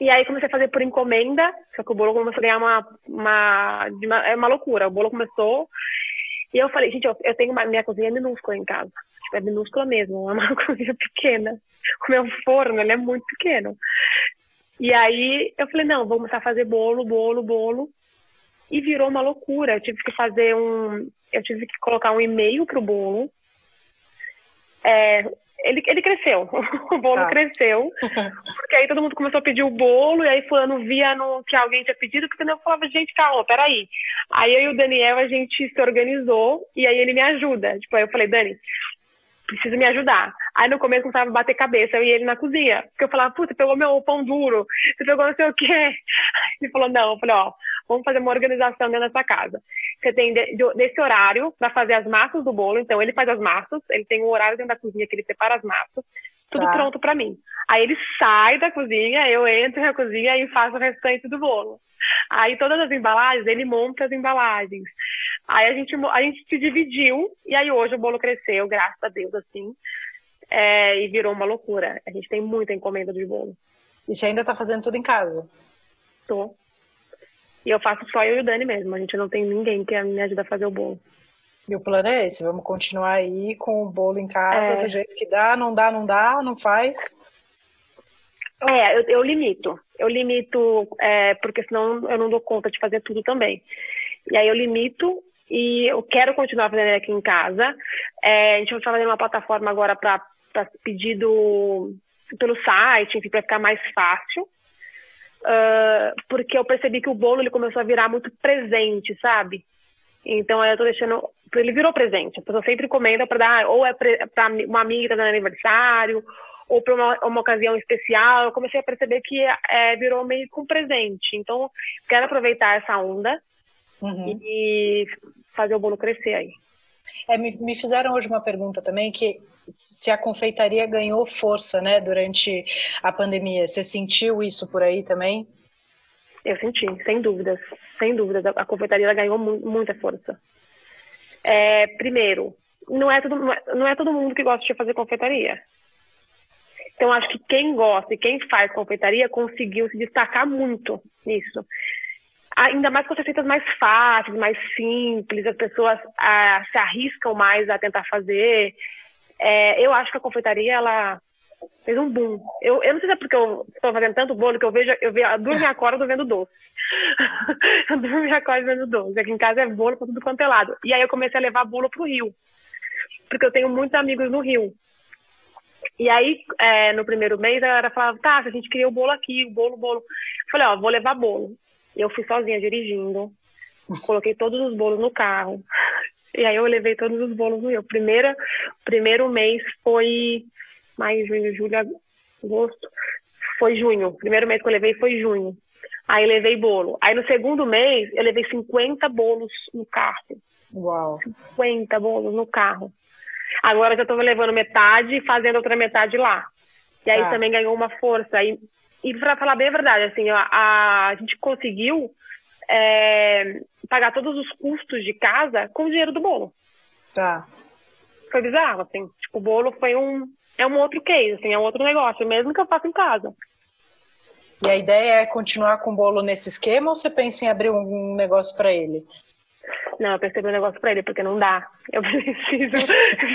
E aí comecei a fazer por encomenda, só que o bolo começou a ganhar uma, uma, uma é uma loucura. O bolo começou e eu falei, gente, eu, eu tenho uma, minha cozinha é minúscula em casa. Tipo, é minúscula mesmo, <laughs> é uma cozinha pequena. O meu forno, ele é muito pequeno. E aí eu falei, não, vou começar a fazer bolo, bolo, bolo. E virou uma loucura. Eu tive que fazer um. Eu tive que colocar um e-mail pro bolo. É, ele, ele cresceu, <laughs> o bolo ah. cresceu, <laughs> porque aí todo mundo começou a pedir o bolo, e aí fulano via no, que alguém tinha pedido, porque eu falava, gente, calma, peraí. Aí eu e o Daniel, a gente se organizou, e aí ele me ajuda. Tipo, aí eu falei, Dani, precisa me ajudar. Aí no começo começava a bater cabeça, eu e ele na cozinha. Porque eu falava, puta, pegou meu pão duro, você pegou não sei o quê. <laughs> Ele falou, não, eu falei, ó, vamos fazer uma organização dentro dessa casa. Você tem de, de, desse horário para fazer as massas do bolo, então ele faz as massas, ele tem um horário dentro da cozinha que ele separa as massas, tudo tá. pronto para mim. Aí ele sai da cozinha, eu entro na cozinha e faço o restante do bolo. Aí todas as embalagens, ele monta as embalagens. Aí a gente, a gente se dividiu, e aí hoje o bolo cresceu, graças a Deus, assim, é, e virou uma loucura. A gente tem muita encomenda de bolo. E você ainda tá fazendo tudo em casa? Tô. E eu faço só eu e o Dani mesmo, a gente não tem ninguém que me ajuda a fazer o bolo. E o plano é esse, vamos continuar aí com o bolo em casa, é. do jeito que dá, não dá, não dá, não faz. É, eu, eu limito. Eu limito, é, porque senão eu não dou conta de fazer tudo também. E aí eu limito e eu quero continuar fazendo aqui em casa. É, a gente vai fazer uma plataforma agora para pedido pelo site, enfim, para ficar mais fácil. Uh, porque eu percebi que o bolo ele começou a virar muito presente, sabe? Então eu tô deixando. Ele virou presente. A pessoa sempre encomenda para dar, ou é para uma amiga tá dando aniversário, ou para uma, uma, ocasião especial. Eu comecei a perceber que é, virou meio com presente. Então, quero aproveitar essa onda uhum. e fazer o bolo crescer aí. É, me, me, fizeram hoje uma pergunta também que se a confeitaria ganhou força, né, durante a pandemia. Você sentiu isso por aí também? Eu senti, sem dúvidas, sem dúvidas. A confeitaria ganhou mu muita força. É, primeiro, não é, todo, não é todo mundo que gosta de fazer confeitaria. Então, acho que quem gosta e quem faz confeitaria conseguiu se destacar muito nisso ainda mais com as receitas mais fáceis, mais simples, as pessoas ah, se arriscam mais a tentar fazer. É, eu acho que a confeitaria, ela fez um boom. Eu, eu não sei se é porque eu estou fazendo tanto bolo que eu vejo, eu vejo, durmo e <laughs> acordo vendo doce. <laughs> eu durmo e acordo vendo doce. Aqui em casa é bolo para tudo quanto é lado. E aí eu comecei a levar bolo pro Rio. Porque eu tenho muitos amigos no Rio. E aí, é, no primeiro mês, a galera falava, tá, a gente queria o bolo aqui, o bolo, o bolo. Eu falei, ó, vou levar bolo. Eu fui sozinha dirigindo, coloquei todos os bolos no carro. <laughs> E aí eu levei todos os bolos no meu. Primeira, primeiro mês foi maio, junho, julho, agosto. Foi junho. Primeiro mês que eu levei foi junho. Aí levei bolo. Aí no segundo mês eu levei 50 bolos no carro. Uau. 50 bolos no carro. Agora já estou levando metade e fazendo outra metade lá. E aí ah. também ganhou uma força. Aí e para falar bem a verdade, assim, a, a gente conseguiu é, pagar todos os custos de casa com o dinheiro do bolo. Tá. Foi bizarro, assim. Tipo, o bolo foi um. É um outro case, assim, é um outro negócio, mesmo que eu faça em casa. E a ideia é continuar com o bolo nesse esquema ou você pensa em abrir um negócio para ele? Não, eu percebi um negócio pra ele, porque não dá. Eu <laughs> preciso.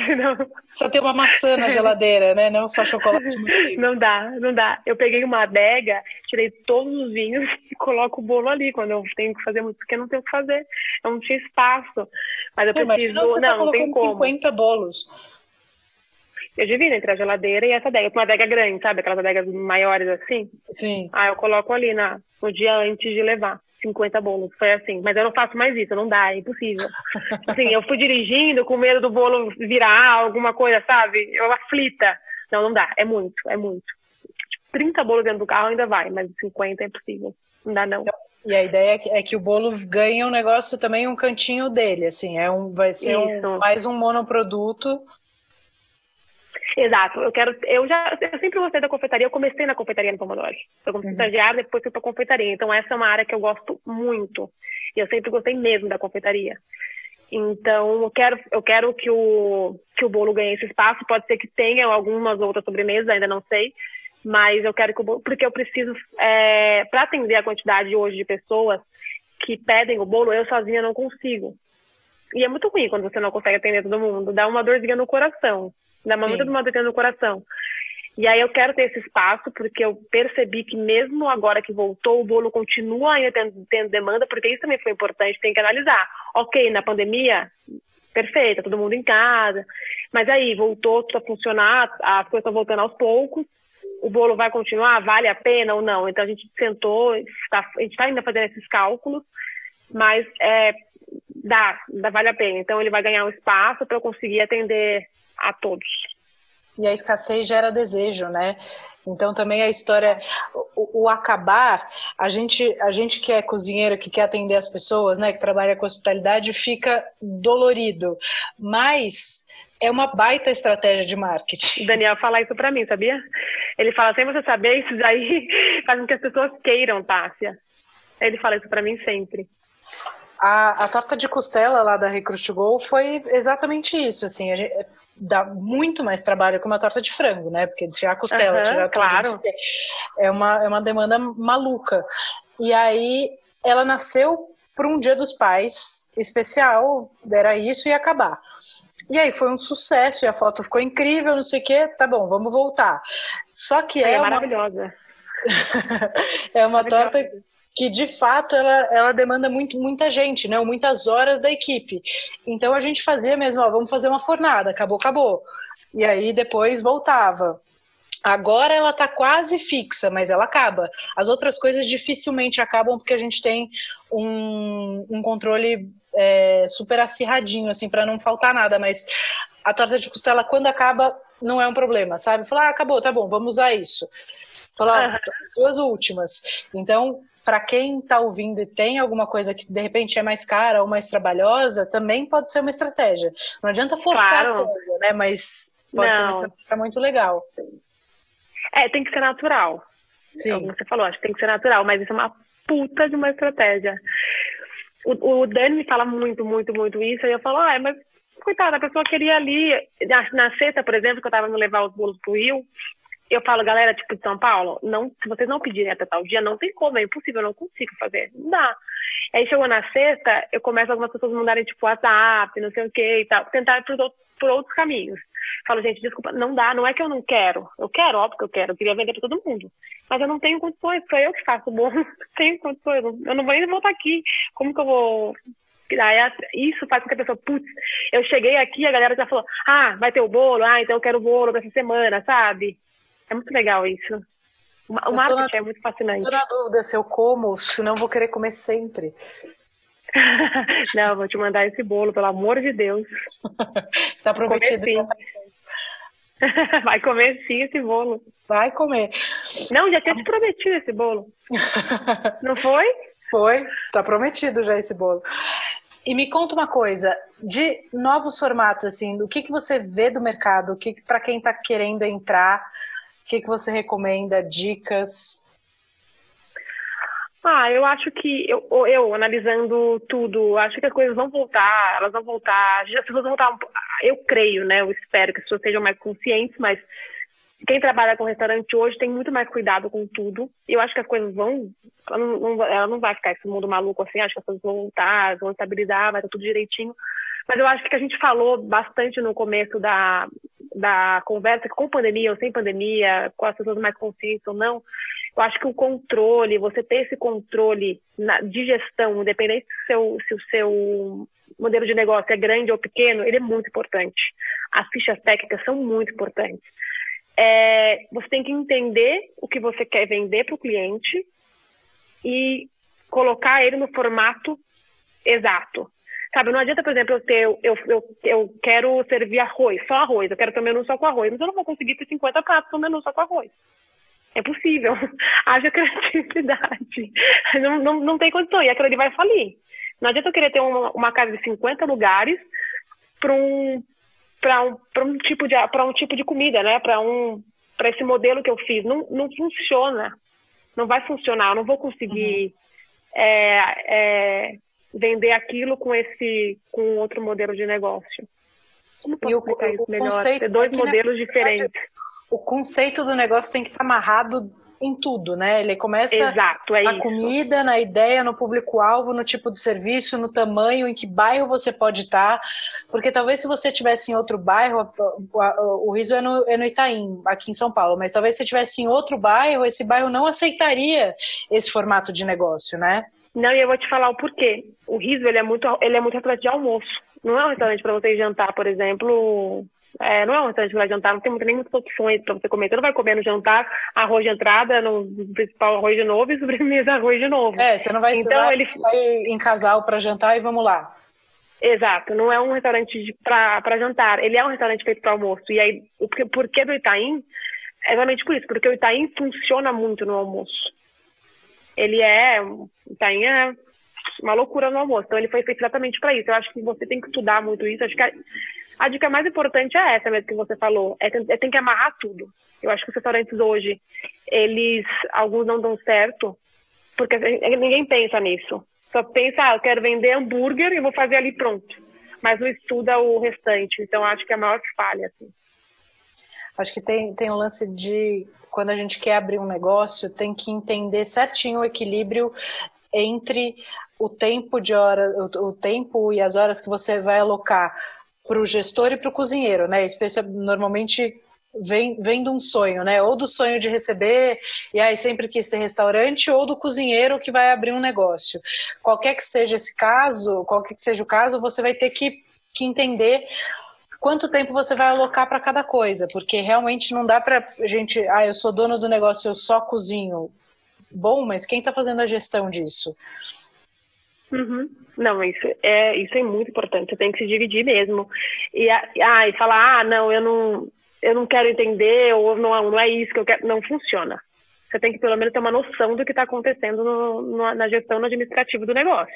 Senão... Só tem uma maçã na geladeira, né? Não só chocolate. não dá, não dá. Eu peguei uma adega, tirei todos os vinhos <laughs> e coloco o bolo ali quando eu tenho que fazer muito, porque não tenho o que fazer. Eu não tinha espaço. Mas eu preciso. Não, você tá não, não tem como. 50 bolos. Eu divido entre a geladeira e essa adega. Uma adega grande, sabe? Aquelas adegas maiores assim. Sim. Aí eu coloco ali na, no dia antes de levar. 50 bolos. Foi assim. Mas eu não faço mais isso, não dá, é impossível. <laughs> assim, eu fui dirigindo com medo do bolo virar alguma coisa, sabe? Eu aflita. Não, não dá. É muito, é muito. 30 bolos dentro do carro ainda vai, mas 50 é impossível. Não dá, não. E a ideia é que, é que o bolo ganhe um negócio também, um cantinho dele, assim, é um, vai ser um, mais um monoproduto Exato. Eu quero. Eu já. Eu sempre gostei da confeitaria. Eu comecei na confeitaria no Pomodoro. Eu comecei uhum. estagiária, depois fui para confeitaria. Então essa é uma área que eu gosto muito. E eu sempre gostei mesmo da confeitaria. Então eu quero, eu quero que o que o bolo ganhe esse espaço. Pode ser que tenha algumas outras sobremesas, ainda não sei. Mas eu quero que o bolo, porque eu preciso é, para atender a quantidade hoje de pessoas que pedem o bolo, eu sozinha não consigo. E é muito ruim quando você não consegue atender todo mundo. Dá uma dorzinha no coração. Dá uma muita dorzinha no coração. E aí eu quero ter esse espaço, porque eu percebi que mesmo agora que voltou, o bolo continua ainda tendo, tendo demanda, porque isso também foi importante, tem que analisar. Ok, na pandemia, perfeita, todo mundo em casa. Mas aí, voltou a funcionar, as coisas estão voltando aos poucos. O bolo vai continuar? Vale a pena ou não? Então a gente sentou, tá, a gente está ainda fazendo esses cálculos, mas é, dá, dá, vale a pena. Então ele vai ganhar um espaço para eu conseguir atender a todos. E a escassez gera desejo, né? Então também a história, o, o, acabar, a gente, a gente que é cozinheiro, que quer atender as pessoas, né, que trabalha com hospitalidade, fica dolorido. Mas é uma baita estratégia de marketing. O Daniel fala isso para mim, sabia? Ele fala, sem você saber, isso daí <laughs> faz com que as pessoas queiram, Tássia. Ele fala isso para mim sempre. A, a, torta de costela lá da Recruit Go foi exatamente isso, assim, a gente, dá muito mais trabalho que uma torta de frango, né? Porque desfiar a costela, uhum, tirar claro. é uma, é uma demanda maluca. E aí ela nasceu para um Dia dos Pais especial, era isso e acabar. E aí foi um sucesso e a foto ficou incrível, não sei o quê, tá bom, vamos voltar. Só que é, é maravilhosa. <laughs> é uma torta que de fato ela, ela demanda muito, muita gente, né? Muitas horas da equipe. Então a gente fazia mesmo, ó, vamos fazer uma fornada, acabou, acabou. E aí depois voltava. Agora ela está quase fixa, mas ela acaba. As outras coisas dificilmente acabam porque a gente tem um, um controle é, super acirradinho, assim, para não faltar nada. Mas a torta de costela, quando acaba, não é um problema, sabe? Falar, ah, acabou, tá bom, vamos usar isso. Falar, ah, duas últimas. Então, para quem está ouvindo e tem alguma coisa que de repente é mais cara ou mais trabalhosa, também pode ser uma estratégia. Não adianta forçar claro. a coisa, né? Mas pode Não. ser uma estratégia muito legal. É, tem que ser natural. Sim. Como você falou, acho que tem que ser natural, mas isso é uma puta de uma estratégia. O, o Dani me fala muito, muito, muito isso, e eu falo, ah, mas coitada, a pessoa queria ali, na, na sexta, por exemplo, que eu tava me levar os bolos pro Rio, eu falo, galera, tipo, de São Paulo, não, se vocês não pedirem até tal dia, não tem como, é impossível, eu não consigo fazer, não dá. Aí chegou na sexta, eu começo algumas pessoas mandarem, tipo, WhatsApp, não sei o que e tal, tentar por, por outros caminhos. Falo, gente, desculpa, não dá, não é que eu não quero, eu quero, óbvio que eu quero, eu queria vender para todo mundo, mas eu não tenho condições, sou eu que faço o bolo, <laughs> tenho condições, eu não vou nem voltar aqui, como que eu vou Aí isso faz com que a pessoa, putz, eu cheguei aqui, a galera já falou, ah, vai ter o bolo, ah, então eu quero o bolo dessa semana, sabe? É muito legal isso. O marketing na, é muito fascinante. Tô na dúvida se eu como, senão vou querer comer sempre. <laughs> Não, vou te mandar esse bolo, pelo amor de Deus. Está <laughs> prometido. <laughs> Vai comer sim esse bolo. Vai comer. Não, já tinha te prometido esse bolo. Não foi? Foi, tá prometido já esse bolo. E me conta uma coisa, de novos formatos, assim, o que, que você vê do mercado, o que para quem está querendo entrar, que, que você recomenda? Dicas? Ah, eu acho que eu, eu analisando tudo, acho que as coisas vão voltar, elas vão voltar, as pessoas vão voltar, eu creio, né? Eu espero que as pessoas sejam mais conscientes, mas quem trabalha com restaurante hoje tem muito mais cuidado com tudo. Eu acho que as coisas vão, ela não, ela não vai ficar esse mundo maluco assim, acho que as coisas vão voltar, vão estabilizar, vai estar tudo direitinho. Mas eu acho que a gente falou bastante no começo da, da conversa, que com pandemia ou sem pandemia, com as pessoas mais conscientes ou não, eu acho que o controle, você ter esse controle na, de gestão, independente se, seu, se o seu modelo de negócio é grande ou pequeno, ele é muito importante. As fichas técnicas são muito importantes. É, você tem que entender o que você quer vender para o cliente e colocar ele no formato exato. Sabe, não adianta, por exemplo, eu ter, eu, eu, eu quero servir arroz, só arroz, eu quero ter um menu só com arroz, mas eu não vou conseguir ter 50 pratos no menu só com arroz. É possível. <laughs> Haja criatividade. <laughs> Não, não, não tem condição. E aquilo ali vai falir. Não adianta eu querer ter uma, uma casa de 50 lugares para um, um, um, tipo de, um tipo de comida, né? Para um, esse modelo que eu fiz. Não, não funciona. Não vai funcionar. Eu não vou conseguir uhum. é, é, vender aquilo com esse com outro modelo de negócio. Como posso e explicar o, isso melhor? Ter dois é modelos diferentes. O conceito do negócio tem que estar amarrado em tudo, né? Ele começa Exato, é na isso. comida, na ideia, no público-alvo, no tipo de serviço, no tamanho, em que bairro você pode estar. Porque talvez se você tivesse em outro bairro, o riso é no, é no Itaim, aqui em São Paulo, mas talvez se tivesse em outro bairro, esse bairro não aceitaria esse formato de negócio, né? Não, e eu vou te falar o porquê. O riso ele é muito, ele é muito restaurante de almoço. Não é um restaurante para você jantar, por exemplo, é, não é um restaurante para jantar, não tem nem muitas opções para você comer. Você não vai comer no jantar arroz de entrada, no principal arroz de novo e <laughs> sobremesa arroz de novo. É, você não vai, então, vai ele... sair em casal para jantar e vamos lá. Exato, não é um restaurante para jantar, ele é um restaurante feito para almoço. E aí, o porquê do Itaim? É exatamente por isso, porque o Itaim funciona muito no almoço ele é, tá em é uma loucura no almoço. Então ele foi feito exatamente para isso. Eu acho que você tem que estudar muito isso. Acho que a, a dica mais importante é essa mesmo que você falou. É, é tem que amarrar tudo. Eu acho que os restaurantes hoje, eles, alguns não dão certo, porque ninguém pensa nisso. Só pensa, ah, eu quero vender hambúrguer e vou fazer ali pronto. Mas não estuda o restante. Então acho que é a maior falha, assim. Acho que tem, tem um lance de quando a gente quer abrir um negócio, tem que entender certinho o equilíbrio entre o tempo de hora, o, o tempo e as horas que você vai alocar para o gestor e para o cozinheiro, né? Especial, normalmente vem, vem de um sonho, né? Ou do sonho de receber, e aí sempre quis ter restaurante, ou do cozinheiro que vai abrir um negócio. Qualquer que seja esse caso, qualquer que seja o caso, você vai ter que, que entender quanto tempo você vai alocar para cada coisa, porque realmente não dá para gente, ah, eu sou dono do negócio, eu só cozinho. Bom, mas quem está fazendo a gestão disso? Uhum. Não, isso é, isso é muito importante. Você tem que se dividir mesmo. E, ah, e falar, ah, não, eu não, eu não quero entender, ou não, não é isso que eu quero. Não funciona. Você tem que pelo menos ter uma noção do que está acontecendo no, no, na gestão no administrativo do negócio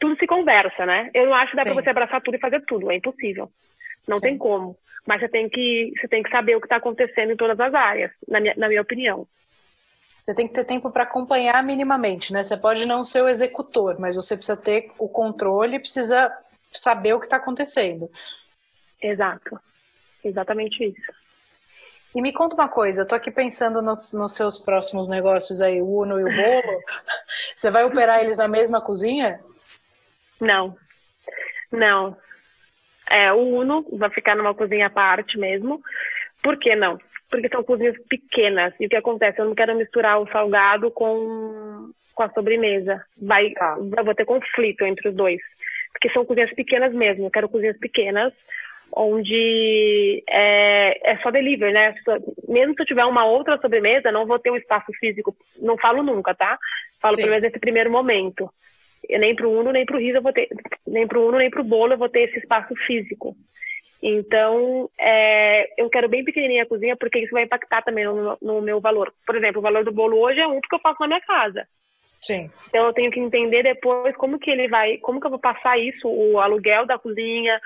tudo se conversa, né? Eu não acho que dá para você abraçar tudo e fazer tudo, é impossível. Não Sim. tem como. Mas você tem que, você tem que saber o que está acontecendo em todas as áreas, na minha, na minha opinião. Você tem que ter tempo para acompanhar minimamente, né? Você pode não ser o executor, mas você precisa ter o controle, precisa saber o que está acontecendo. Exato. Exatamente isso. E me conta uma coisa, eu tô aqui pensando nos, nos seus próximos negócios aí, o Uno e o Bolo. <laughs> Você vai operar eles na mesma cozinha? Não, não. É, o Uno vai ficar numa cozinha à parte mesmo. Por que não? Porque são cozinhas pequenas. E o que acontece? Eu não quero misturar o salgado com, com a sobremesa. Vai, tá. Eu vou ter conflito entre os dois. Porque são cozinhas pequenas mesmo. Eu quero cozinhas pequenas, onde é, é só delivery, né? Mesmo se eu tiver uma outra sobremesa, não vou ter um espaço físico. Não falo nunca, tá? Falo Sim. pelo menos nesse primeiro momento nem para o Uno, nem para o Riso eu vou ter, nem para o Uno, nem para o Bolo eu vou ter esse espaço físico. Então, é, eu quero bem pequenininha a cozinha, porque isso vai impactar também no, no, meu valor. Por exemplo, o valor do bolo hoje é um porque eu faço na minha casa. Sim. Então, eu tenho que entender depois como que ele vai, como que eu vou passar isso, o aluguel da cozinha,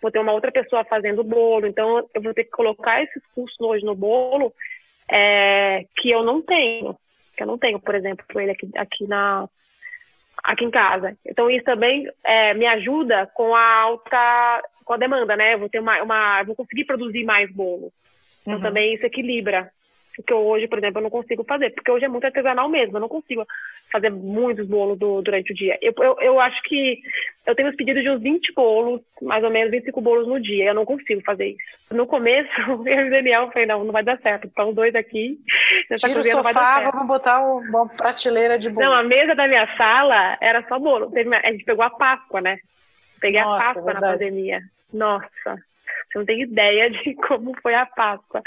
vou ter uma outra pessoa fazendo o bolo. Então, eu vou ter que colocar esses custos hoje no bolo é, que eu não tenho que eu não tenho, por exemplo, ele aqui, aqui na aqui em casa. Então isso também é, me ajuda com a alta com a demanda, né? Eu vou ter uma, uma vou conseguir produzir mais bolo. Então uhum. também isso equilibra que hoje, por exemplo, eu não consigo fazer, porque hoje é muito artesanal mesmo, eu não consigo fazer muitos bolos do, durante o dia. Eu, eu, eu acho que eu tenho os pedidos de uns 20 bolos, mais ou menos 25 bolos no dia, eu não consigo fazer isso. No começo, <laughs> eu e o Daniel falei, não, não vai dar certo, estão dois aqui, nessa Tira o sofá, vamos botar uma prateleira de bolo. Não, a mesa da minha sala era só bolo, a gente pegou a Páscoa, né? Peguei Nossa, a Páscoa verdade. na pandemia. Nossa, você não tem ideia de <laughs> como foi a Páscoa.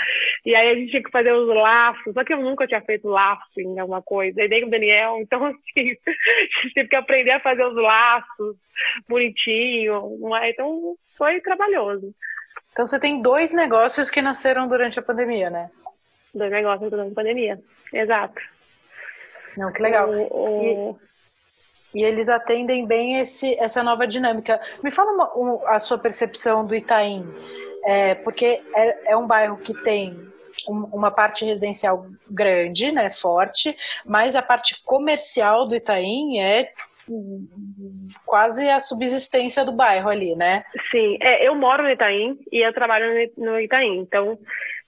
E aí a gente tinha que fazer os laços, só que eu nunca tinha feito laço em alguma coisa. E com o Daniel, então <laughs> assim, a gente teve que aprender a fazer os laços bonitinho. É? Então foi trabalhoso. Então você tem dois negócios que nasceram durante a pandemia, né? Dois negócios durante a pandemia, exato. Não, que legal. O, o... E, e, eles atendem bem esse, essa nova dinâmica. Me fala uma, um, a sua percepção do Itaim é, porque é, é um bairro que tem uma parte residencial grande, né, forte, mas a parte comercial do Itaim é quase a subsistência do bairro ali, né? Sim, é, eu moro no Itaim e eu trabalho no Itaim, então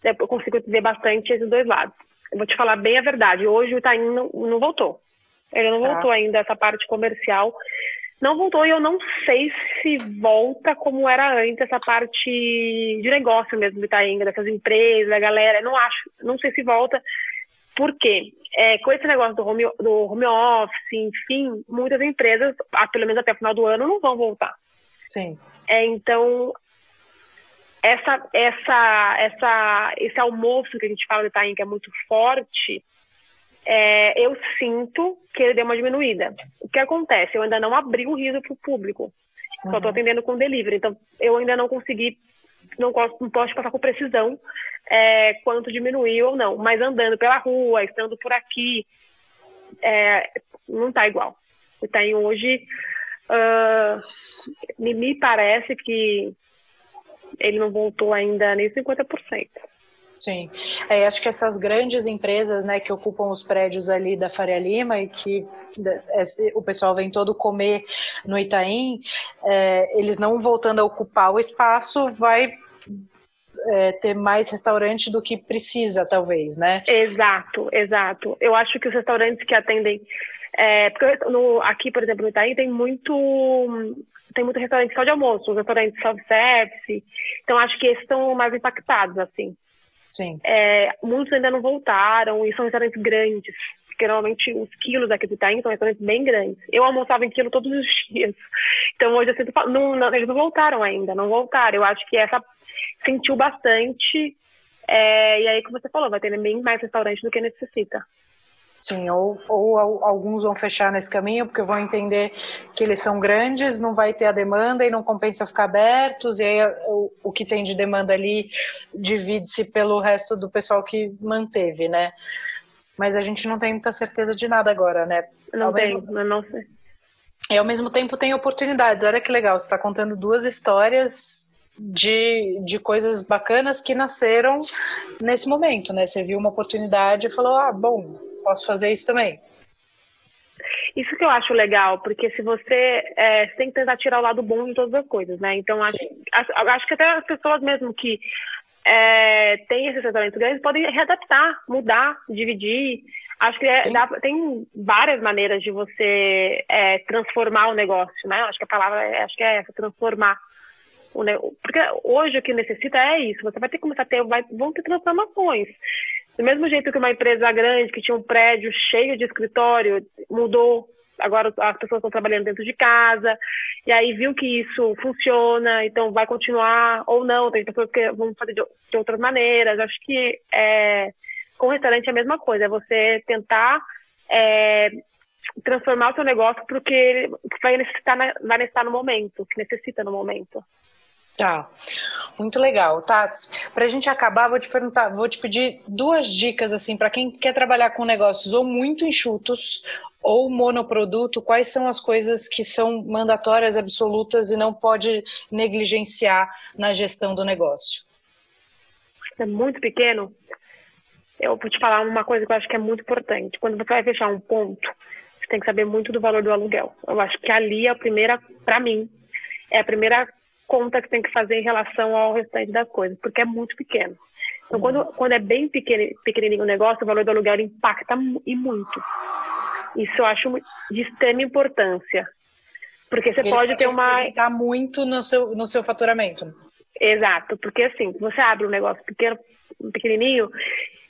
eu consigo ver bastante esses dois lados. Eu vou te falar bem a verdade, hoje o Itaim não, não voltou. Ele não tá. voltou ainda essa parte comercial não voltou e eu não sei se volta como era antes essa parte de negócio mesmo do Itaim, dessas empresas, da galera. Não acho, não sei se volta. Por quê? É, com esse negócio do home, do home office, enfim, muitas empresas, pelo menos até o final do ano, não vão voltar. Sim. É, então, essa, essa, essa, esse almoço que a gente fala do Itaim, que é muito forte, é, eu sinto que ele deu uma diminuída. O que acontece? Eu ainda não abri o riso para o público. Uhum. Só estou atendendo com delivery. Então, eu ainda não consegui, não posso, não posso passar com precisão é, quanto diminuiu ou não. Mas andando pela rua, estando por aqui, é, não está igual. O tem hoje, uh, me, me parece que ele não voltou ainda nem 50%. Sim, é, acho que essas grandes empresas, né, que ocupam os prédios ali da Faria Lima e que o pessoal vem todo comer no Itaim, é, eles não voltando a ocupar o espaço, vai é, ter mais restaurante do que precisa, talvez, né? Exato, exato. Eu acho que os restaurantes que atendem, é, porque no, aqui, por exemplo, no Itaim tem muito tem muito restaurante só de almoço, restaurantes self-service, então acho que esses estão mais impactados, assim. Sim. É, muitos ainda não voltaram e são restaurantes grandes. Porque normalmente os quilos aqui do Itaim são restaurantes bem grandes. Eu almoçava em quilo todos os <laughs> dias. Então hoje eu sinto. Não, não, eles não voltaram ainda, não voltaram. Eu acho que essa sentiu bastante. É, e aí, como você falou, vai ter bem mais restaurante do que necessita. Sim, ou, ou alguns vão fechar nesse caminho porque vão entender que eles são grandes, não vai ter a demanda e não compensa ficar abertos, e aí o, o que tem de demanda ali divide-se pelo resto do pessoal que manteve, né? Mas a gente não tem muita certeza de nada agora, né? Não ao tem, mesmo... não sei. E ao mesmo tempo tem oportunidades. Olha que legal, você está contando duas histórias de, de coisas bacanas que nasceram nesse momento, né? Você viu uma oportunidade e falou, ah, bom, posso fazer isso também. Isso que eu acho legal, porque se você, é, você tem que tentar tirar o lado bom de todas as coisas, né? Então, acho, acho, acho que até as pessoas mesmo que é, têm esses tratamentos grandes podem readaptar, mudar, dividir. Acho que é, dá, tem várias maneiras de você é, transformar o negócio, né? Acho que a palavra é, acho que é essa, transformar. O Porque hoje o que necessita é isso. Você vai ter que começar a ter, vai, vão ter transformações. Do mesmo jeito que uma empresa grande que tinha um prédio cheio de escritório mudou, agora as pessoas estão trabalhando dentro de casa, e aí viu que isso funciona, então vai continuar ou não. Tem pessoas que vão fazer de, outras maneiras. Acho que é, com restaurante é a mesma coisa, é você tentar é, transformar o seu negócio para o que vai necessitar, vai necessitar no momento, que necessita no momento. Tá, muito legal. Tá, para a gente acabar, vou te perguntar, vou te pedir duas dicas assim para quem quer trabalhar com negócios ou muito enxutos ou monoproduto. Quais são as coisas que são mandatórias, absolutas e não pode negligenciar na gestão do negócio? É muito pequeno. eu vou te falar uma coisa que eu acho que é muito importante. Quando você vai fechar um ponto, você tem que saber muito do valor do aluguel. Eu acho que ali é a primeira, para mim, é a primeira conta que tem que fazer em relação ao restante das coisas, porque é muito pequeno. Então, quando, uhum. quando é bem pequeno, pequenininho o negócio, o valor do aluguel impacta e muito. Isso eu acho de extrema importância. Porque você Ele pode ter uma. Está muito no seu, no seu faturamento. Exato, porque assim, você abre um negócio pequeno, pequenininho,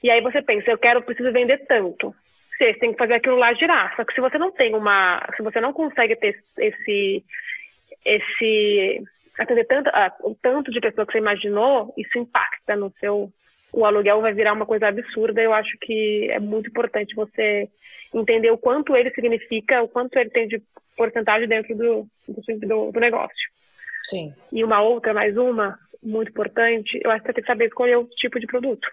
e aí você pensa, eu quero, preciso vender tanto. Você tem que fazer aquilo lá girar. Só que se você não tem uma. Se você não consegue ter esse. esse atender tanto, ah, o tanto de pessoas que você imaginou, isso impacta no seu o aluguel vai virar uma coisa absurda. Eu acho que é muito importante você entender o quanto ele significa, o quanto ele tem de porcentagem dentro do, do, do negócio. Sim. E uma outra, mais uma, muito importante, eu acho que você tem que saber escolher o tipo de produto.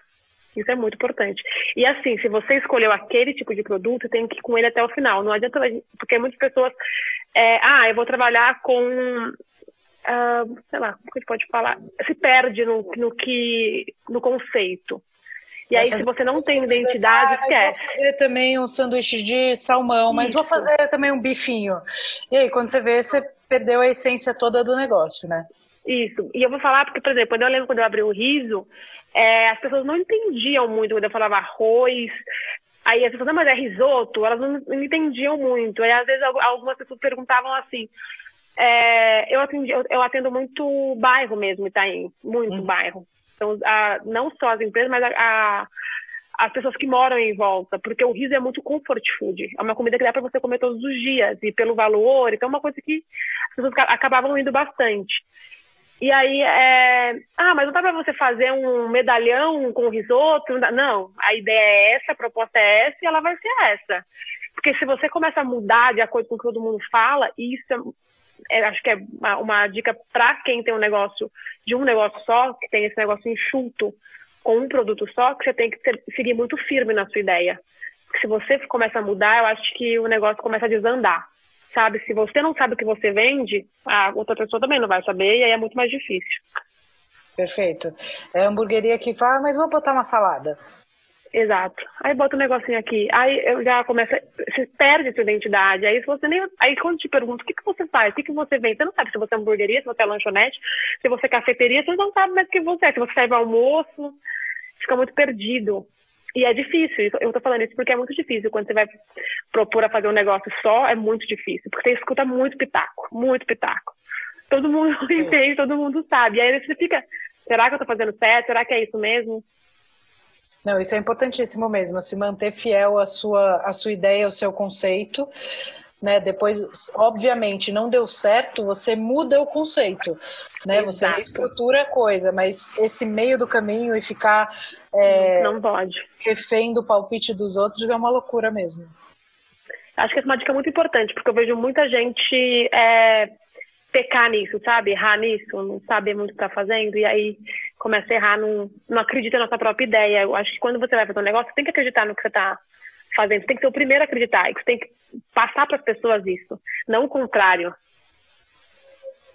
Isso é muito importante. E assim, se você escolheu aquele tipo de produto, tem que ir com ele até o final. Não adianta, porque muitas pessoas, é, ah, eu vou trabalhar com uh, sei lá, como que a gente pode falar, se perde no, no que, no conceito. E aí, se você não tem identidade, ah, esquece. Vou fazer também um sanduíche de salmão, mas Isso. vou fazer também um bifinho. E aí, quando você vê, você perdeu a essência toda do negócio, né? Isso. E eu vou falar porque, por exemplo, quando eu lembro quando eu abri o riso, é, as pessoas não entendiam muito quando eu falava arroz. Aí as pessoas, não, mas é risoto? Elas não, não entendiam muito. Aí, às vezes, algumas pessoas perguntavam assim, é, eu, atendi, eu, eu, atendo muito bairro mesmo, Itaim, muito uhum. bairro. Então, a, não só as empresas, mas a, a, as pessoas que moram em volta, porque o riso é muito comfort food. É uma comida que dá para você comer todos os dias, e pelo valor, então é uma coisa que as pessoas acabavam indo bastante. E aí, é... ah, mas não dá para você fazer um medalhão com risoto? Não, a ideia é essa, a proposta é essa e ela vai ser essa. Porque se você começa a mudar de acordo com o que todo mundo fala, isso é acho que é uma, uma dica para quem tem um negócio de um negócio só, que tem esse negócio enxuto com um produto só, que você tem que ser, seguir muito firme na sua ideia. Porque se você começa a mudar, eu acho que o negócio começa a desandar. Sabe? Se você não sabe o que você vende, a outra pessoa também não vai saber, e aí é muito mais difícil. Perfeito. É a hamburgueria que fala, mas vou botar uma salada. Exato. Aí bota um negocinho aqui. Aí eu já começo. Você perde sua identidade. Aí se você nem. Aí quando te pergunto o que, que você faz, o que, que você vende, você não sabe se você é hamburgueria, se você é lanchonete, se você é cafeteria, você não sabe mais o que você é. Se você serve almoço, fica muito perdido. E é difícil. Eu tô falando isso porque é muito difícil. Quando você vai propor a fazer um negócio só, é muito difícil. Porque você escuta muito pitaco, muito pitaco. Todo mundo <laughs> entende, todo mundo sabe. E aí você fica, será que eu tô fazendo certo? Será que é isso mesmo? Não, isso é importantíssimo mesmo, se manter fiel à sua, à sua ideia, ao seu conceito. Né? Depois, obviamente, não deu certo, você muda o conceito, né? Exato. Você reestrutura a coisa, mas esse meio do caminho e ficar é, não pode refém do palpite dos outros é uma loucura mesmo. Acho que essa é uma dica muito importante, porque eu vejo muita gente é, pecar nisso, sabe? Errar nisso, não saber muito o que está fazendo, e aí começa a errar, não, não acredita na sua própria ideia. Eu acho que quando você vai fazer um negócio, você tem que acreditar no que você está fazendo. Você tem que ser o primeiro a acreditar. E você tem que passar para as pessoas isso, não o contrário.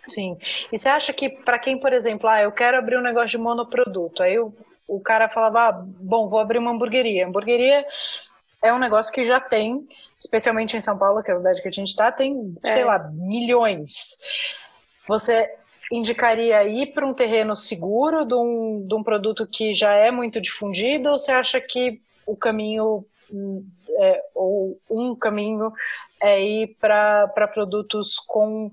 Sim. E você acha que para quem, por exemplo, ah, eu quero abrir um negócio de monoproduto, aí o, o cara falava, ah, bom, vou abrir uma hamburgueria. Hamburgueria é um negócio que já tem, especialmente em São Paulo, que é a cidade que a gente está, tem, é. sei lá, milhões. Você indicaria ir para um terreno seguro de um, de um produto que já é muito difundido ou você acha que o caminho é, ou um caminho é ir para produtos com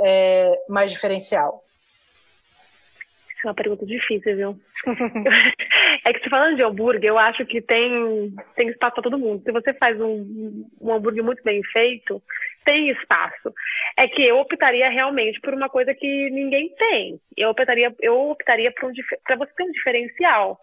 é, mais diferencial? Isso é uma pergunta difícil, viu? <laughs> é que você falando de hambúrguer, eu acho que tem, tem espaço para todo mundo. Se você faz um, um hambúrguer muito bem feito, tem espaço. É que eu optaria realmente por uma coisa que ninguém tem. Eu optaria, eu optaria para um, você ter um diferencial.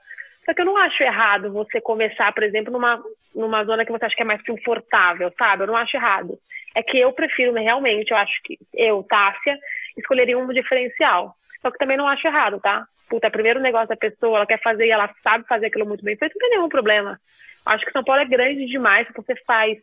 Só que eu não acho errado você começar, por exemplo, numa, numa zona que você acha que é mais confortável, sabe? Eu não acho errado. É que eu prefiro, realmente, eu acho que eu, Tássia, escolheria um diferencial. Só que também não acho errado, tá? Puta, é o primeiro negócio da pessoa, ela quer fazer e ela sabe fazer aquilo muito bem feito, não tem nenhum problema. Acho que São Paulo é grande demais, você faz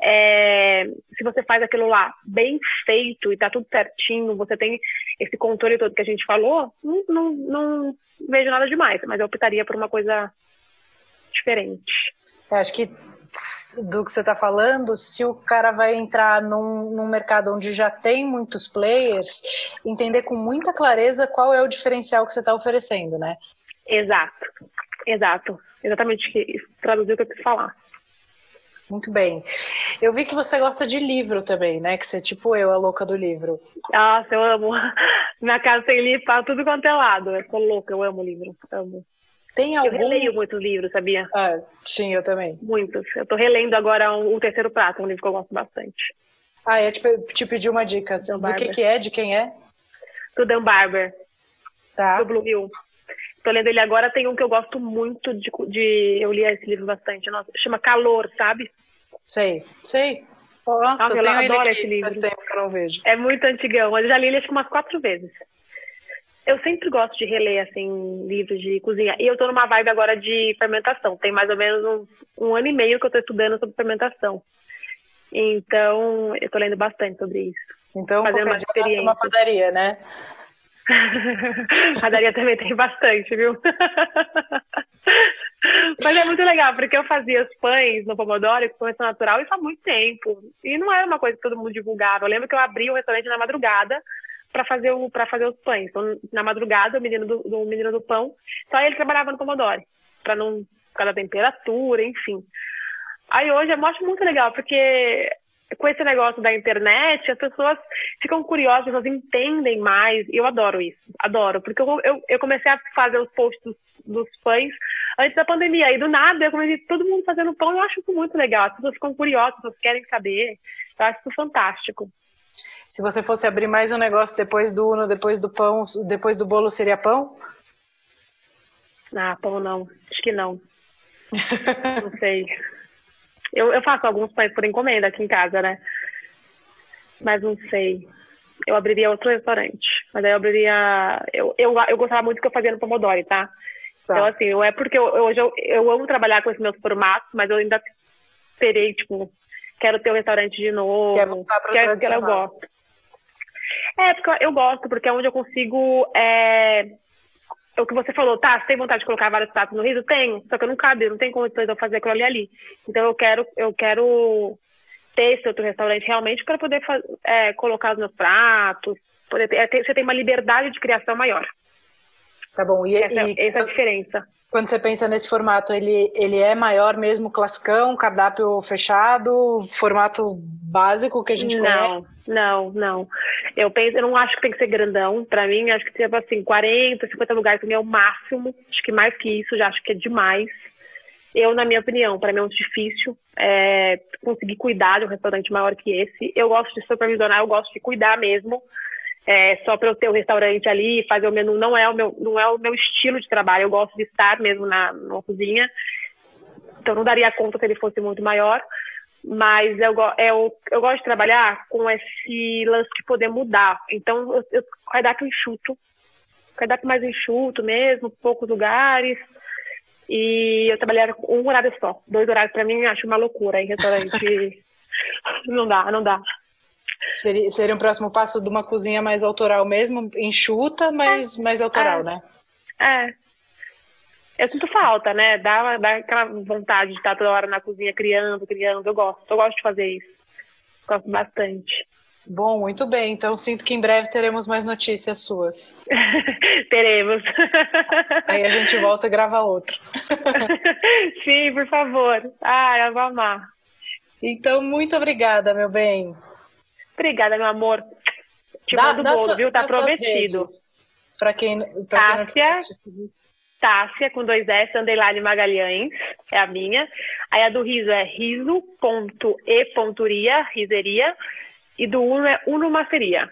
é, se você faz aquilo lá bem feito e tá tudo certinho, você tem esse controle todo que a gente falou, não, não, não vejo nada demais, mas eu optaria por uma coisa diferente. Eu acho que do que você está falando, se o cara vai entrar num, num mercado onde já tem muitos players, entender com muita clareza qual é o diferencial que você está oferecendo, né? Exato, exato. Exatamente, traduzir o que eu quis falar. Muito bem. Eu vi que você gosta de livro também, né? Que você é tipo eu, a louca do livro. Nossa, eu amo. <laughs> Na casa tem livro para tudo quanto é lado. Eu sou louca, eu amo livro. Amo. Tem algum... Eu releio muitos livros, sabia? Ah, sim, eu também. Muitos. Eu tô relendo agora o um, um Terceiro Prato, um livro que eu gosto bastante. Ah, eu te, te pedi uma dica. Dan do Barber. que que é? De quem é? Do Dan Barber. Tá. Do Blue Hill. Tô lendo ele agora, tem um que eu gosto muito de, de eu li esse livro bastante, nossa, chama Calor, sabe? Sei, sei. Nossa, eu, eu adoro esse livro. Faz tempo que eu não vejo. É muito antigão, mas eu já li ele acho que umas quatro vezes. Eu sempre gosto de reler, assim, livros de cozinha. E eu tô numa vibe agora de fermentação. Tem mais ou menos um, um ano e meio que eu tô estudando sobre fermentação. Então, eu tô lendo bastante sobre isso. Então, fazendo uma experiência. uma padaria, né? <laughs> Padaria também tem bastante, viu? <laughs> Mas é muito legal, porque eu fazia os pães no Pomodoro com pães natural isso há muito tempo. E não era uma coisa que todo mundo divulgava. Eu lembro que eu abri o um restaurante na madrugada para fazer, o, fazer os pães. Então, na madrugada, o menino do, do menino do pão, só ele trabalhava no Pomodoro, para não ficar da temperatura, enfim. Aí hoje eu acho muito legal, porque com esse negócio da internet, as pessoas ficam curiosas, elas entendem mais, e eu adoro isso, adoro, porque eu, eu, eu comecei a fazer os posts dos, dos, pães antes da pandemia, e do nada eu comecei todo mundo fazendo pão, eu acho isso muito legal, as pessoas ficam curiosas, as pessoas querem saber, eu acho isso fantástico. Se você fosse abrir mais um negócio depois do Uno, depois do pão, depois do bolo, seria pão? Ah, pão não, acho que não. <laughs> não sei. Eu, eu faço alguns pães por encomenda aqui em casa, né? Mas não sei. Eu abriria outro restaurante. Mas aí eu abriria. Eu, eu, eu gostava muito do que eu fazia no Pomodoro, tá? tá. Então, assim, eu, é porque eu, hoje eu, eu amo trabalhar com esses meus formatos, mas eu ainda terei, tipo, quero ter um restaurante de novo. Quer voltar para o que eu gosto. É, porque eu gosto, porque é onde eu consigo é o que você falou, tá, você tem vontade de colocar vários pratos no riso? Tenho, só que eu não cabe, não tem condições de eu fazer aquilo ali ali. Então eu quero, eu quero ter esse outro restaurante realmente para poder é, colocar os meus pratos, poder ter, é, ter, você tem uma liberdade de criação maior. Tá bom, e, essa, e essa é a diferença. Quando você pensa nesse formato, ele, ele é maior mesmo, classicão, cardápio fechado, formato básico que a gente não, conhece? Não, não. Eu penso, eu não acho que tem que ser grandão. Para mim, acho que tipo assim, 40, 50 lugares para mim é o máximo. Acho que mais que isso, já acho que é demais. Eu, na minha opinião, para mim é muito difícil é, conseguir cuidar de um restaurante maior que esse. Eu gosto de supervisionar, eu gosto de cuidar mesmo é, só para eu ter o um restaurante ali e fazer o menu não é o meu não é o meu estilo de trabalho. Eu gosto de estar mesmo na, na cozinha, então não daria conta se ele fosse muito maior. Mas eu, eu, eu gosto de trabalhar com esse lance de poder mudar. Então, eu, eu cardápio enxuto, cardápio mais enxuto mesmo, poucos lugares. E eu trabalhava com um horário só. Dois horários para mim acho uma loucura em restaurante. <laughs> não dá, não dá. Seria, seria um próximo passo de uma cozinha mais autoral mesmo, enxuta, mas é, mais autoral, é, né? É. Eu sinto falta, né? Dá, dá aquela vontade de estar toda hora na cozinha criando, criando. Eu gosto, eu gosto de fazer isso. Gosto bastante. Bom, muito bem. Então sinto que em breve teremos mais notícias suas. <laughs> teremos. Aí a gente volta e grava outro. <laughs> Sim, por favor. Ah, eu vou amar. Então, muito obrigada, meu bem. Obrigada, meu amor. Te dá, mando o bolo, sua, viu? Tá prometido. Para quem, pra Tássia, quem Tássia, com dois S, underline Magalhães, é a minha. Aí a do riso é riso.e.ria, riseria. E do Uno é Unomaceria.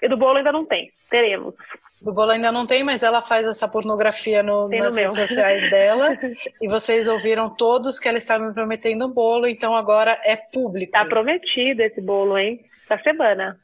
E do bolo ainda não tem. Teremos. Do bolo ainda não tem, mas ela faz essa pornografia no, nas redes sociais dela. <laughs> e vocês ouviram todos que ela estava me prometendo um bolo, então agora é público. Tá prometido esse bolo, hein? Essa semana.